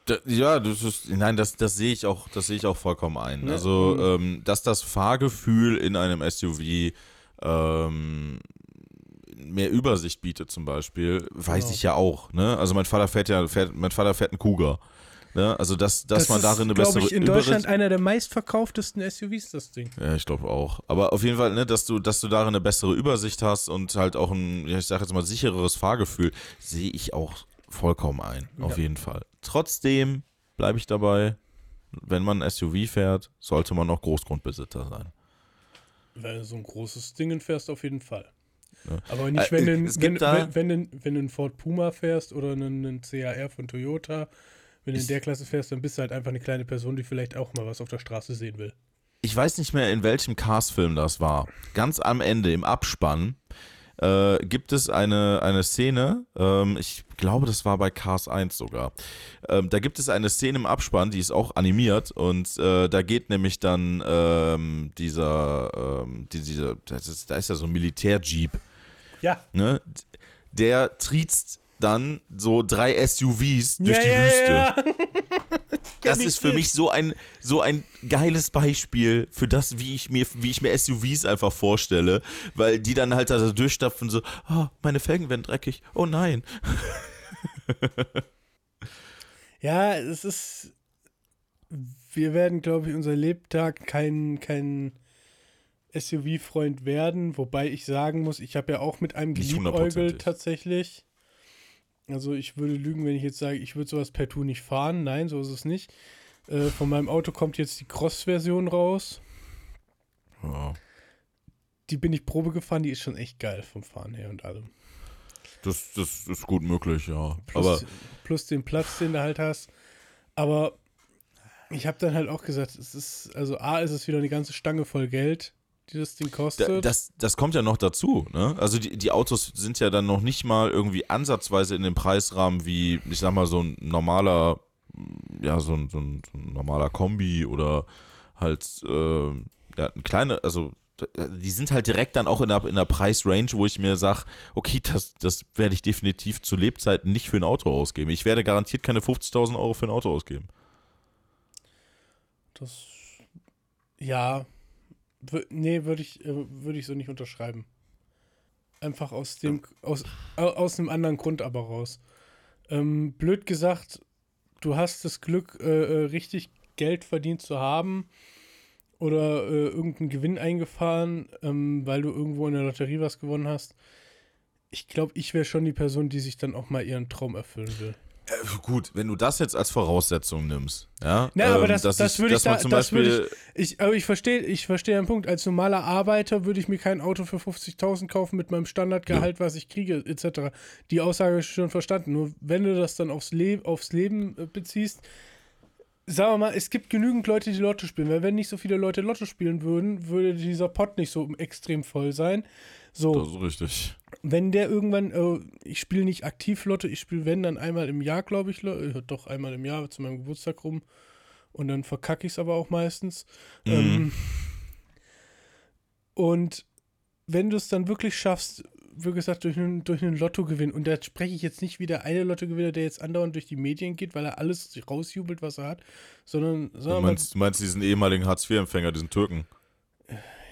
Da, ja, das ist, nein, das, das sehe ich auch, das sehe ich auch vollkommen ein. Ja, Also, mhm. ähm, dass das Fahrgefühl in einem SUV ähm, mehr Übersicht bietet zum Beispiel, weiß Genau. ich ja auch. Ne? Also mein Vater fährt ja, fährt, mein Vater fährt einen Cougar. Ne? Also dass, dass man darin eine bessere ich, in Übersicht Deutschland einer der meistverkauftesten SUVs, das Ding. Ja, ich glaube auch. Aber auf jeden Fall, ne, dass du, dass du darin eine bessere Übersicht hast und halt auch ein, ich sag jetzt mal, sichereres Fahrgefühl, sehe ich auch vollkommen ein. Auf Ja. jeden Fall. Trotzdem bleibe ich dabei, wenn man ein SUV fährt, sollte man auch Großgrundbesitzer sein. Wenn du so ein großes Ding fährst, auf jeden Fall. Ja. Aber nicht, Äh, wenn, du, es wenn, wenn, wenn, du, wenn du einen Ford Puma fährst oder einen, einen CHR von Toyota, wenn du in der Klasse fährst, dann bist du halt einfach eine kleine Person, die vielleicht auch mal was auf der Straße sehen will. Ich weiß nicht mehr, in welchem Cars-Film das war. Ganz am Ende, im Abspann, äh, gibt es eine, eine Szene, ähm, ich glaube, das war bei Cars 1 sogar. Ähm, da gibt es eine Szene im Abspann, die ist auch animiert und äh, da geht nämlich dann ähm, dieser, ähm, die, dieser das ist, da ist ja so ein Militärjeep, Ja. ne? Der triezt dann so drei SUVs durch ja, die ja, Wüste. Ja. Das ist für mich so ein, so ein geiles Beispiel für das, wie ich mir, wie ich mir SUVs einfach vorstelle, weil die dann halt da durchstapfen, so, oh, meine Felgen werden dreckig, oh nein. Ja, es ist. Wir werden, glaube ich, unser Lebtag kein, kein SUV-Freund werden, wobei ich sagen muss, ich habe ja auch mit einem geliebäugelt tatsächlich. Also ich würde lügen, wenn ich jetzt sage, ich würde sowas per Tu nicht fahren. Nein, so ist es nicht. Äh, von meinem Auto kommt jetzt die Cross-Version raus. Ja, Die bin ich Probe gefahren, die ist schon echt geil vom Fahren her und allem. das, das ist gut möglich, ja. Plus, Aber plus den Platz, den du halt hast. Aber ich habe dann halt auch gesagt, es ist, also A, ist es wieder eine ganze Stange voll Geld, die das Ding da, kostet. das, das kommt ja noch dazu, ne? Also die, die Autos sind ja dann noch nicht mal irgendwie ansatzweise in dem Preisrahmen wie, ich sag mal, so ein normaler, ja, so ein, so ein, so ein normaler Kombi oder halt, äh, ja, ein kleiner, also die sind halt direkt dann auch in der, in der Preisrange, wo ich mir sage, okay, das, das werde ich definitiv zu Lebzeiten nicht für ein Auto ausgeben. Ich werde garantiert keine 50.000 Euro für ein Auto ausgeben. Das, ja, nee, würde ich, äh, würde ich so nicht unterschreiben. Einfach aus dem, aus, au- aus einem anderen Grund aber raus. Ähm, blöd gesagt, du hast das Glück, äh, äh, richtig Geld verdient zu haben oder äh, irgendeinen Gewinn eingefahren, ähm, weil du irgendwo in der Lotterie was gewonnen hast. Ich glaube, ich wäre schon die Person, die sich dann auch mal ihren Traum erfüllen will. Äh, gut, wenn du das jetzt als Voraussetzung nimmst, ja. Na, aber ähm, das, dass das würde ich, da, zum das würde ich, ich, aber ich verstehe, ich verstehe einen Punkt. Als normaler Arbeiter würde ich mir kein Auto für 50.000 kaufen mit meinem Standardgehalt, was ich kriege, etc. Die Aussage ich schon verstanden. Nur wenn du das dann aufs, Le aufs Leben äh, beziehst, sagen wir mal, es gibt genügend Leute, die Lotto spielen. Weil wenn nicht so viele Leute Lotto spielen würden, würde dieser Pot nicht so extrem voll sein. So, Das ist richtig. wenn der irgendwann, äh, ich spiele nicht aktiv Lotto, ich spiele wenn dann einmal im Jahr, glaube ich, äh, doch einmal im Jahr zu meinem Geburtstag rum und dann verkacke ich es aber auch meistens. Mhm. Ähm, und wenn du es dann wirklich schaffst, wie gesagt, durch einen, durch einen Lottogewinn, und da spreche ich jetzt nicht wie der eine Lottogewinner, der jetzt andauernd durch die Medien geht, weil er alles rausjubelt, was er hat, sondern, Du wir mal, meinst, du meinst diesen ehemaligen Hartz-IV-Empfänger, diesen Türken?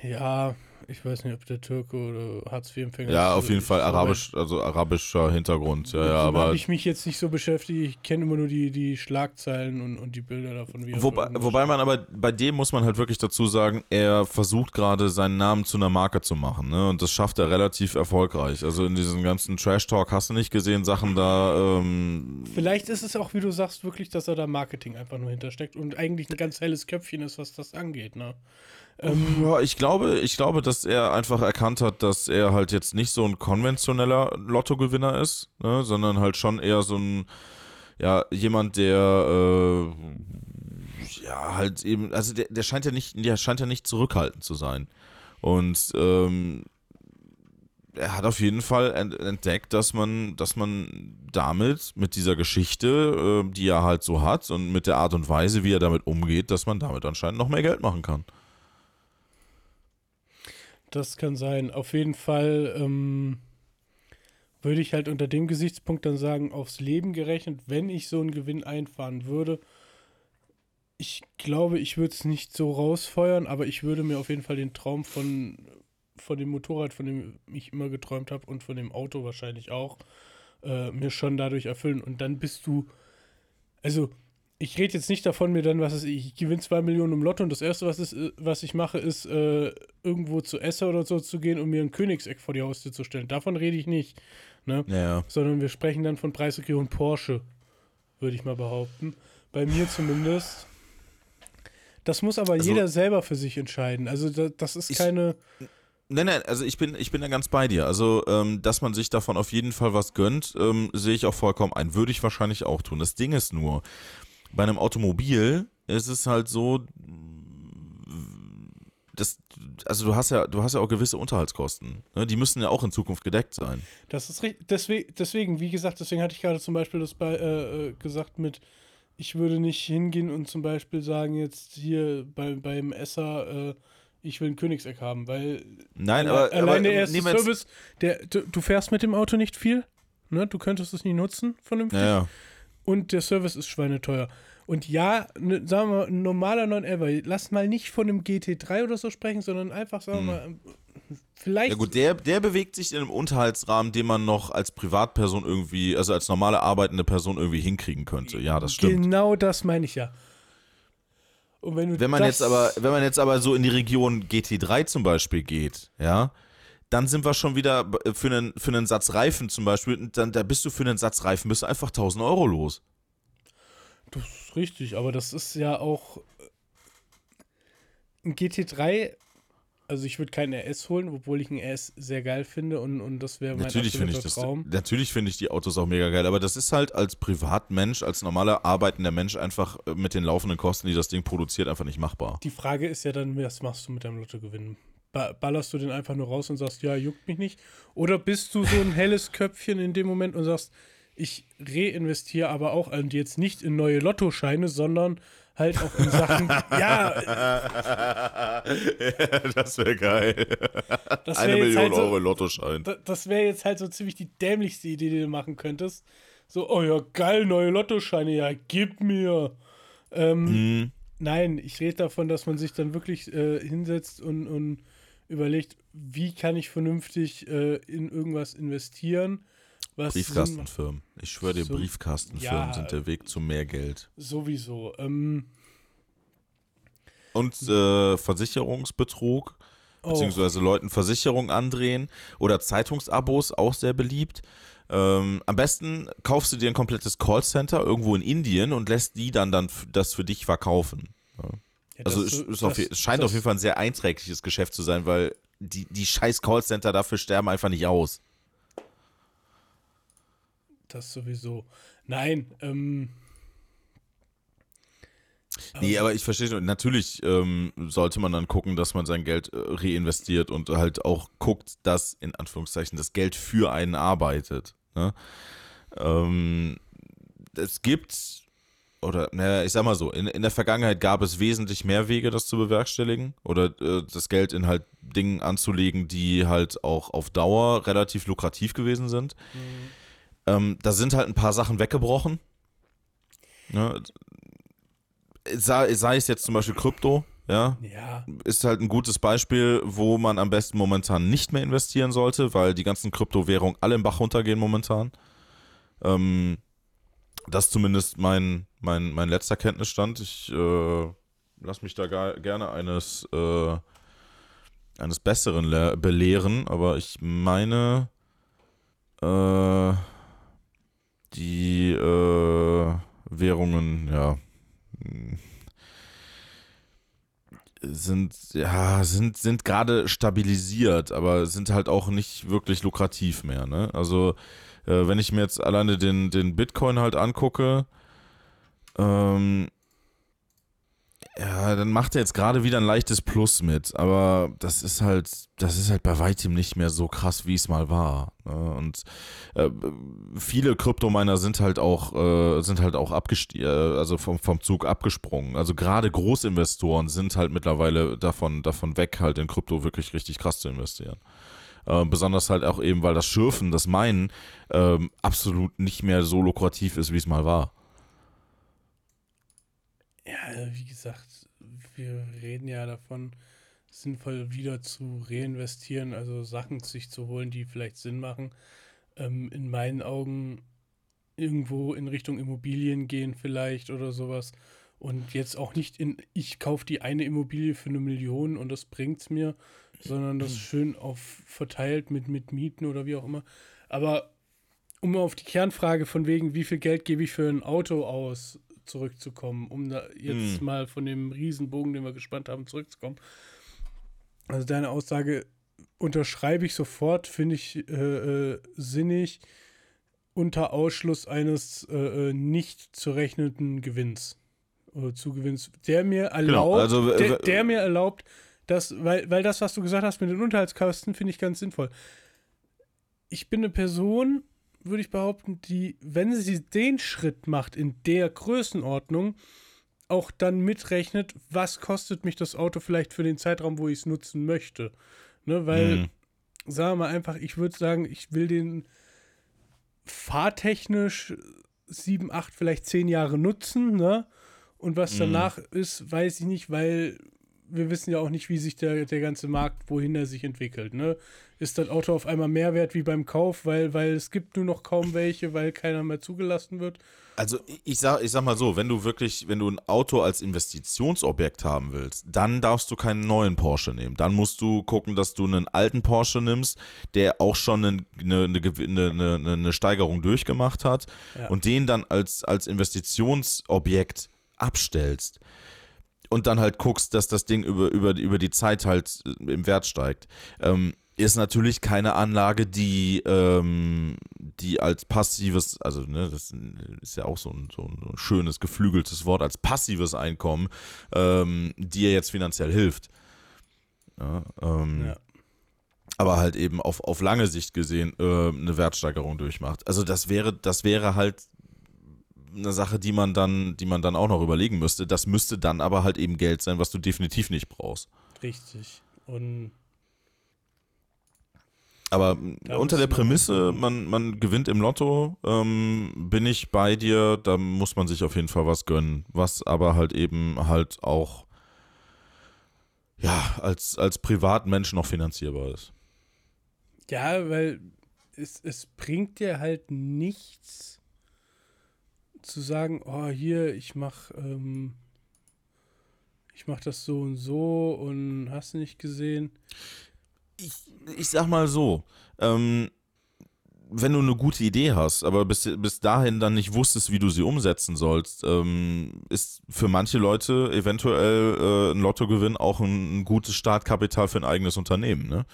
ja, ich weiß nicht, ob der Türke oder Hartz-IV-Empfänger Ja, ist. auf jeden Fall arabisch, also arabischer Hintergrund. Ja, ja, aber habe ich mich jetzt nicht so beschäftigt. Ich kenne immer nur die, die Schlagzeilen und, und die Bilder davon. Wie Wobei, wobei man aber bei dem muss man halt wirklich dazu sagen, er versucht gerade seinen Namen zu einer Marke zu machen, ne? Und das schafft er relativ erfolgreich. Also in diesem ganzen Trash-Talk hast du nicht gesehen, Sachen da, ähm, Vielleicht ist es auch, wie du sagst, wirklich, dass er da Marketing einfach nur hintersteckt und eigentlich ein ganz helles Köpfchen ist, was das angeht. Ne? Ähm, Ja, ich glaube, ich glaube, dass er einfach erkannt hat, dass er halt jetzt nicht so ein konventioneller Lottogewinner ist, ne, sondern halt schon eher so ein, ja, jemand, der, äh, ja, halt eben, also der, der scheint ja nicht, der scheint ja nicht zurückhaltend zu sein. Und ähm, er hat auf jeden Fall ent- entdeckt, dass man, dass man damit, mit dieser Geschichte, äh, die er halt so hat und mit der Art und Weise, wie er damit umgeht, dass man damit anscheinend noch mehr Geld machen kann. Das kann sein. Auf jeden Fall ähm, würde ich halt unter dem Gesichtspunkt dann sagen, aufs Leben gerechnet, wenn ich so einen Gewinn einfahren würde. Ich glaube, ich würde es nicht so rausfeuern, aber ich würde mir auf jeden Fall den Traum von, von dem Motorrad, von dem ich immer geträumt habe und von dem Auto wahrscheinlich auch, äh, mir schon dadurch erfüllen. Und dann bist du, also ich rede jetzt nicht davon, mir dann, was ist, ich gewinne zwei Millionen im Lotto und das erste, was, ist, äh, was ich mache, ist äh, irgendwo zu Essen oder so zu gehen und mir ein Königseck vor die Haustür zu stellen. Davon rede ich nicht. Ne? Ja. Sondern wir sprechen dann von Preisregion Porsche, würde ich mal behaupten. Bei mir zumindest. Das muss aber Also- jeder selber für sich entscheiden. Also da, das ist Ich- keine. Nein, nein, also ich bin, ich bin da ganz bei dir. Also, ähm, dass man sich davon auf jeden Fall was gönnt, ähm, sehe ich auch vollkommen ein. Würde ich wahrscheinlich auch tun. Das Ding ist nur, bei einem Automobil ist es halt so, das, also du hast ja, du hast ja auch gewisse Unterhaltskosten. Ne? Die müssen ja auch in Zukunft gedeckt sein. Das ist richtig. Deswegen, deswegen, wie gesagt, deswegen hatte ich gerade zum Beispiel das bei, äh, äh, gesagt mit, ich würde nicht hingehen und zum Beispiel sagen, jetzt hier bei, beim Esser, äh, ich will ein Königseck haben, weil Nein, aber, allein aber der erste Service, der, du, du fährst mit dem Auto nicht viel, ne? Du könntest es nie nutzen, vernünftig. Ja, ja. Und der Service ist schweineteuer. Und ja, ne, sagen wir mal, ein normaler 911, lass mal nicht von einem GT3 oder so sprechen, sondern einfach, sagen wir mal, vielleicht. Hm. Ja gut, der, der bewegt sich in einem Unterhaltsrahmen, den man noch als Privatperson irgendwie, also als normale arbeitende Person irgendwie hinkriegen könnte. Ja, das stimmt. Genau das meine ich ja. Und wenn du Wenn man jetzt aber, wenn man jetzt aber so in die Region GT3 zum Beispiel geht, ja, dann sind wir schon wieder b- für einen, für einen Satz Reifen zum Beispiel, dann, da bist du für einen Satz Reifen, bist du einfach 1000 Euro los. Das ist richtig, aber das ist ja auch ein GT3. Also ich würde keinen RS holen, obwohl ich einen RS sehr geil finde und, und das wäre mein Natürlich finde ich das, Traum. natürlich finde ich die Autos auch mega geil, aber das ist halt als Privatmensch, als normaler arbeitender Mensch einfach äh, mit den laufenden Kosten, die das Ding produziert, einfach nicht machbar. Die Frage ist ja dann, was machst du mit deinem Lottogewinn? Ba ballerst du den einfach nur raus und sagst, ja, juckt mich nicht? Oder bist du so ein helles Köpfchen in dem Moment und sagst, ich reinvestiere aber auch und jetzt nicht in neue Lottoscheine, sondern halt auch in Sachen, ja, das wäre geil. das Eine wäre jetzt, Million halt Euro so, Lottoschein. da- das wär jetzt halt so ziemlich die dämlichste Idee, die du machen könntest. So, oh ja, geil, neue Lottoscheine, ja, gib mir. Ähm, Mhm. Nein, ich rede davon, dass man sich dann wirklich äh, hinsetzt und, und überlegt, wie kann ich vernünftig äh, in irgendwas investieren. Was. Briefkastenfirmen. Ich schwöre dir, So- Briefkastenfirmen Ja. sind der Weg zu mehr Geld. Sowieso. Ähm, Und äh, Versicherungsbetrug, auch. beziehungsweise Leuten Versicherung andrehen oder Zeitungsabos, auch sehr beliebt. Ähm, am besten kaufst du dir ein komplettes Callcenter irgendwo in Indien und lässt die dann, dann das für dich verkaufen. Ja, Also das es, so- ist auf, es scheint das, auf jeden Fall ein sehr einträgliches Geschäft zu sein, weil die, die scheiß Callcenter dafür sterben einfach nicht aus. Das sowieso. Nein, ähm, Nee, aber ich verstehe schon. Natürlich ähm, sollte man dann gucken, dass man sein Geld äh, reinvestiert und halt auch guckt, dass in Anführungszeichen das Geld für einen arbeitet. Ne? Ähm, es gibt, oder naja, ich sag mal so, in, in der Vergangenheit gab es wesentlich mehr Wege, das zu bewerkstelligen oder äh, das Geld in halt Dingen anzulegen, die halt auch auf Dauer relativ lukrativ gewesen sind. Ähm, da sind halt ein paar Sachen weggebrochen. Ne? Sei, sei es jetzt zum Beispiel Krypto, ja, ja, ist halt ein gutes Beispiel, wo man am besten momentan nicht mehr investieren sollte, weil die ganzen Kryptowährungen alle im Bach runtergehen momentan. Ähm, das ist zumindest mein, mein, mein letzter Kenntnisstand. Ich äh, lasse mich da gar, gerne eines, äh, eines Besseren le- belehren, aber ich meine, äh, die äh, Währungen, ja, sind, ja, sind, sind gerade stabilisiert, aber sind halt auch nicht wirklich lukrativ mehr, ne? Also, äh, wenn ich mir jetzt alleine den, den Bitcoin halt angucke, ähm, ja, dann macht er jetzt gerade wieder ein leichtes Plus mit, aber das ist halt, das ist halt bei weitem nicht mehr so krass, wie es mal war. Ne? Und äh, viele Kryptominer sind halt auch, äh, sind halt auch äh, also vom, vom Zug abgesprungen. Also gerade Großinvestoren sind halt mittlerweile davon, davon weg, halt in Krypto wirklich richtig krass zu investieren. Äh, besonders halt auch eben, weil das Schürfen, das Meinen ähm, absolut nicht mehr so lukrativ ist, wie es mal war. Ja, wie gesagt, wir reden ja davon, sinnvoll wieder zu reinvestieren, also Sachen sich zu holen, die vielleicht Sinn machen. Ähm, in meinen Augen irgendwo in Richtung Immobilien gehen vielleicht oder sowas. Und jetzt auch nicht in, ich kaufe die eine Immobilie für eine Million und das bringt es mir, sondern das schön auf verteilt mit, mit Mieten oder wie auch immer. Aber um auf die Kernfrage von wegen, wie viel Geld gebe ich für ein Auto aus, zurückzukommen, um da jetzt Hm. mal von dem Riesenbogen, den wir gespannt haben, zurückzukommen. Also deine Aussage unterschreibe ich sofort, finde ich äh, äh, sinnig, unter Ausschluss eines äh, äh, nicht zu rechnenden Gewinns. Oder Zugewinns, der mir erlaubt, also, äh, der, der mir erlaubt, dass, weil, weil das, was du gesagt hast mit den Unterhaltskosten, finde ich ganz sinnvoll. Ich bin eine Person, würde ich behaupten, die, wenn sie den Schritt macht in der Größenordnung, auch dann mitrechnet, was kostet mich das Auto vielleicht für den Zeitraum, wo ich es nutzen möchte. Ne, weil, Mhm. sagen wir mal einfach, ich würde sagen, ich will den fahrtechnisch sieben, acht, vielleicht zehn Jahre nutzen, ne? Und was Mhm. danach ist, weiß ich nicht, weil wir wissen ja auch nicht, wie sich der, der ganze Markt, wohin er sich entwickelt, ne? Ist das Auto auf einmal mehr wert wie beim Kauf, weil, weil es gibt nur noch kaum welche, weil keiner mehr zugelassen wird? Also ich sag, ich sag mal so, wenn du wirklich, wenn du ein Auto als Investitionsobjekt haben willst, dann darfst du keinen neuen Porsche nehmen. Dann musst du gucken, dass du einen alten Porsche nimmst, der auch schon eine, eine, eine, eine, eine Steigerung durchgemacht hat Ja. und den dann als, als Investitionsobjekt abstellst. Und dann halt guckst, dass das Ding über, über, über die Zeit halt äh, im Wert steigt. Ähm, ist natürlich keine Anlage, die, ähm, die als passives, also ne, das ist ja auch so ein, so ein schönes, geflügeltes Wort, als passives Einkommen, ähm, dir jetzt finanziell hilft. Ja, ähm, Ja. aber halt eben auf, auf lange Sicht gesehen äh, eine Wertsteigerung durchmacht. Also das wäre, das wäre halt eine Sache, die man dann, die man dann auch noch überlegen müsste. Das müsste dann aber halt eben Geld sein, was du definitiv nicht brauchst. Richtig. Und Aber Da unter der Prämisse, man, man gewinnt im Lotto, ähm, bin ich bei dir, da muss man sich auf jeden Fall was gönnen. Was aber halt eben halt auch ja, als, als Privatmensch noch finanzierbar ist. Ja, weil es, es bringt dir halt nichts zu sagen, oh, hier, ich mach, ähm, ich mach das so und so und hast du nicht gesehen. ich, ich sag mal so, ähm, wenn du eine gute Idee hast, aber bis, bis dahin dann nicht wusstest, wie du sie umsetzen sollst, ähm, ist für manche Leute eventuell äh, ein Lottogewinn auch ein, ein gutes Startkapital für ein eigenes Unternehmen. Ne?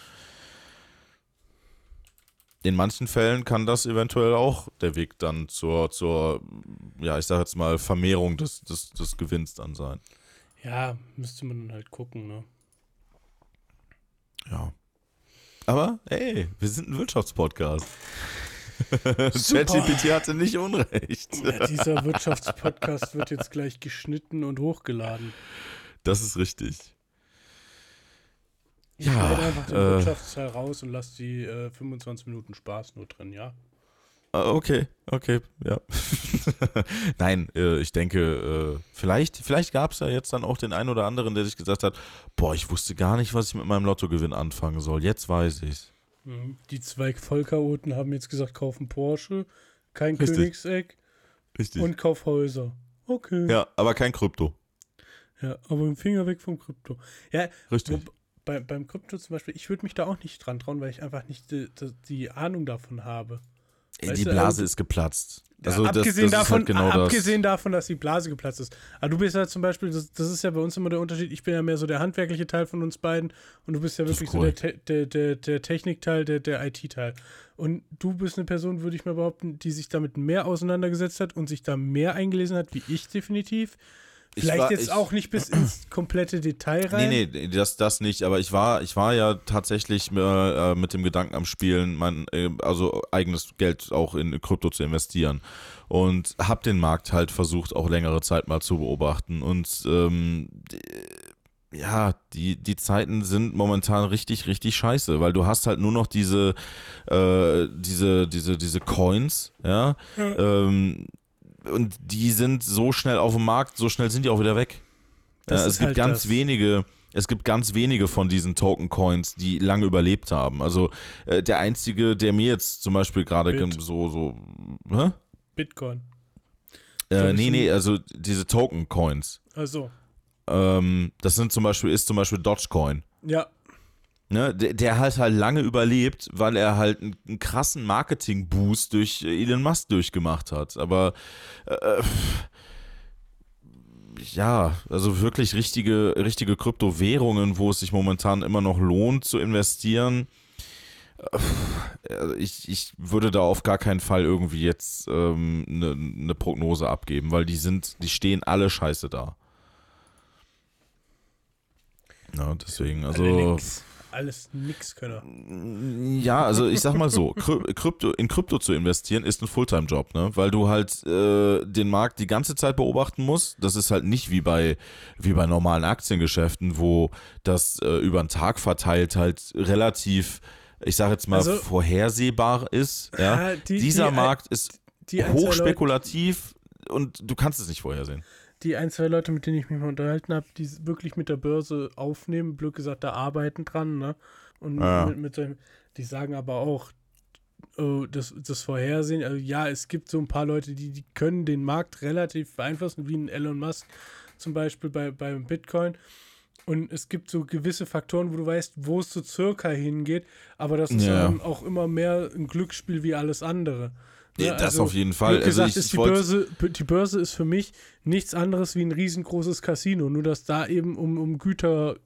In manchen Fällen kann das eventuell auch der Weg dann zur, zur ja, ich sag jetzt mal, Vermehrung des, des, des Gewinns dann sein. Ja, müsste man dann halt gucken, ne? Ja. Aber, ey, wir sind ein Wirtschaftspodcast. ChatGPT hatte nicht unrecht. Ja, dieser Wirtschaftspodcast wird jetzt gleich geschnitten und hochgeladen. Das ist richtig. Ich Ja, schneide einfach den äh, Wirtschaftsteil raus und lasse die äh, 25 Minuten Spaß nur drin, ja? Ah, Okay, okay, ja. Nein, äh, ich denke, äh, vielleicht, vielleicht gab es ja jetzt dann auch den einen oder anderen, der sich gesagt hat, boah, ich wusste gar nicht, was ich mit meinem Lottogewinn anfangen soll. Jetzt weiß ich's. Mhm. Die zwei Vollchaoten haben jetzt gesagt, kaufen Porsche, kein Richtig. Königseck Richtig. und kauf Häuser. Okay. ja, aber kein Krypto. Ja, aber im Finger weg vom Krypto. Ja, Richtig. wo, bei, beim Krypto zum Beispiel, ich würde mich da auch nicht dran trauen, weil ich einfach nicht die, die, die Ahnung davon habe. Weißt die du, Blase also- ist geplatzt. Ja, Also das, abgesehen, das ist davon, halt genau das. abgesehen davon, dass die Blase geplatzt ist. Aber du bist ja zum Beispiel, das, das ist ja bei uns immer der Unterschied, ich bin ja mehr so der handwerkliche Teil von uns beiden und du bist ja Das wirklich so der, der, der, der Technikteil, der, der IT-Teil. Und du bist eine Person, würde ich mal behaupten, die sich damit mehr auseinandergesetzt hat und sich da mehr eingelesen hat, wie ich definitiv. Ich Vielleicht war- jetzt ich- auch nicht bis ins komplette Detail rein. Nee, nee, das, das nicht, aber ich war, ich war ja tatsächlich äh, mit dem Gedanken am Spielen, mein, äh, also eigenes Geld auch in Krypto zu investieren. Und habe den Markt halt versucht, auch längere Zeit mal zu beobachten. Und ähm, ja, die, die Zeiten sind momentan richtig, richtig scheiße, weil du hast halt nur noch diese, äh, diese, diese, diese Coins, ja. Ähm, und die sind so schnell auf dem Markt, so schnell sind die auch wieder weg. Ja, es gibt halt ganz das. wenige, es gibt ganz wenige von diesen Token-Coins, die lange überlebt haben. Also äh, der einzige, der mir jetzt zum Beispiel gerade Bit. so, so, hä? Bitcoin. Äh, nee, nee, also diese Token-Coins. Also, Ähm, das sind zum Beispiel, ist zum Beispiel Dogecoin. ja. Ne, der, der hat halt lange überlebt, weil er halt einen, einen krassen Marketing-Boost durch äh, Elon Musk durchgemacht hat. Aber äh, ja, also wirklich richtige, richtige Kryptowährungen, wo es sich momentan immer noch lohnt zu investieren. äh, Ich, ich würde da auf gar keinen Fall irgendwie jetzt ähm, eine ne Prognose abgeben, weil die sind, die stehen alle scheiße da. Ja, deswegen, also. Alle nix. Alles nix Könner. Ja, also ich sag mal so, Kry- Krypto, in Krypto zu investieren ist ein Fulltime-Job, ne? Weil du halt äh, den Markt die ganze Zeit beobachten musst. Das ist halt nicht wie bei, wie bei normalen Aktiengeschäften, wo das äh, über den Tag verteilt halt relativ, ich sag jetzt mal, Also- vorhersehbar ist. Ja? Die- Dieser die- Markt ist hochspekulativ und du kannst es nicht vorhersehen. Die ein, zwei Leute, mit denen ich mich mal unterhalten habe, die wirklich mit der Börse aufnehmen, blöd gesagt, da arbeiten dran, ne? Und Ja. mit, mit solchen, die sagen aber auch, oh, das, das Vorhersehen, also ja, es gibt so ein paar Leute, die, die können den Markt relativ beeinflussen, wie ein Elon Musk zum Beispiel bei, beim Bitcoin. Und es gibt so gewisse Faktoren, wo du weißt, wo es so circa hingeht, aber das ist Ja. auch immer mehr ein Glücksspiel wie alles andere. Ne? Ja, das auf jeden Fall. Blöd Also gesagt ich- ist die Börse, die Börse ist für mich nichts anderes wie ein riesengroßes Casino, nur dass da eben um, um Güter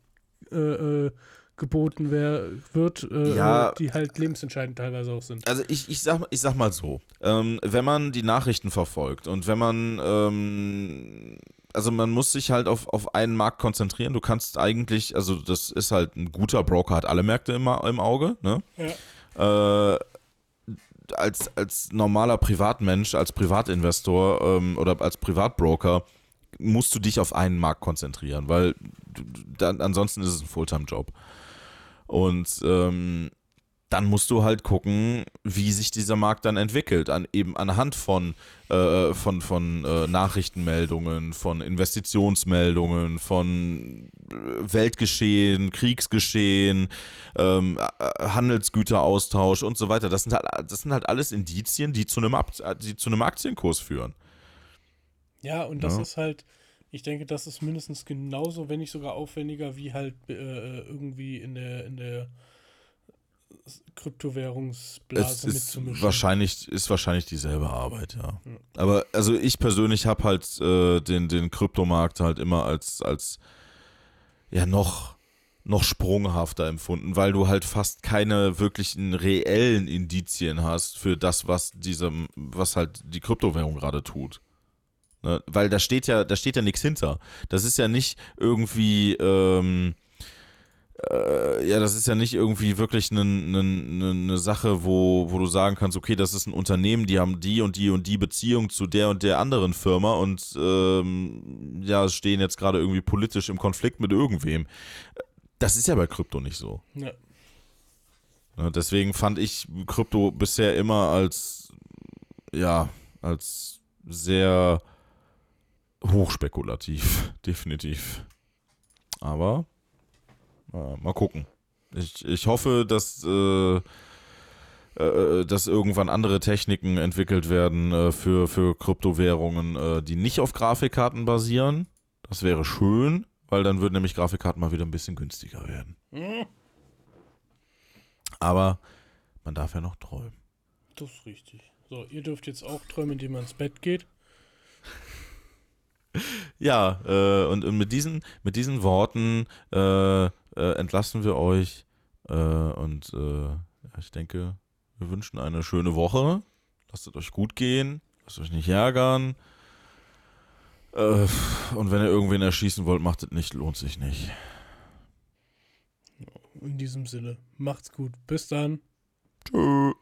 äh, äh, geboten wär, wird, äh, Ja. die halt lebensentscheidend teilweise auch sind. Also ich, ich, sag, ich sag mal so, ähm, wenn man die Nachrichten verfolgt und wenn man, ähm, also man muss sich halt auf, auf einen Markt konzentrieren. Du kannst eigentlich, also das ist halt ein guter Broker, hat alle Märkte im, im Auge, ne? Äh, als, als normaler Privatmensch, als Privatinvestor ähm, oder als Privatbroker musst du dich auf einen Markt konzentrieren, weil dann, ansonsten ist es ein Fulltime-Job. Und ähm, dann musst du halt gucken, wie sich dieser Markt dann entwickelt, an, eben anhand von, äh, von, von äh, Nachrichtenmeldungen, von Investitionsmeldungen, von äh, Weltgeschehen, Kriegsgeschehen, ähm, äh, Handelsgüteraustausch und so weiter. Das sind, halt, das sind halt alles Indizien, die zu einem, die zu einem Aktienkurs führen. Ja, und das Ja. ist halt, ich denke, das ist mindestens genauso, wenn nicht sogar aufwendiger, wie halt äh, irgendwie in der, in der Kryptowährungsblase mitzumischen. wahrscheinlich, ist wahrscheinlich dieselbe Arbeit, ja. Aber also ich persönlich habe halt äh, den, den Kryptomarkt halt immer als, als ja noch, noch sprunghafter empfunden, weil du halt fast keine wirklichen reellen Indizien hast für das, was diesem, was halt die Kryptowährung gerade tut. Ne? Weil da steht ja, da steht ja nichts hinter. Das ist ja nicht irgendwie, ähm, äh, ja, das ist ja nicht irgendwie wirklich eine ne, ne, Sache, wo, wo du sagen kannst, okay, das ist ein Unternehmen, die haben die und die und die Beziehung zu der und der anderen Firma und ähm, ja, stehen jetzt gerade irgendwie politisch im Konflikt mit irgendwem. Das ist ja bei Krypto nicht so. ja. Ne, deswegen fand ich Krypto bisher immer als, ja, als sehr hochspekulativ, definitiv. Aber mal gucken. Ich, ich hoffe, dass, äh, äh, dass irgendwann andere Techniken entwickelt werden äh, für, für Kryptowährungen, äh, die nicht auf Grafikkarten basieren. Das wäre schön, weil dann würden nämlich Grafikkarten mal wieder ein bisschen günstiger werden. Aber man darf ja noch träumen. Das ist richtig. So, ihr dürft jetzt auch träumen, indem man ins Bett geht. Ja, äh, und, und mit, diesen, mit diesen Worten äh, entlassen wir euch äh, und äh, ja, ich denke, wir wünschen eine schöne Woche. Lasst es euch gut gehen, lasst euch nicht ärgern. Äh, und wenn ihr irgendwen erschießen wollt, macht es nicht, lohnt sich nicht. In diesem Sinne, macht's gut. Bis dann. Tschö.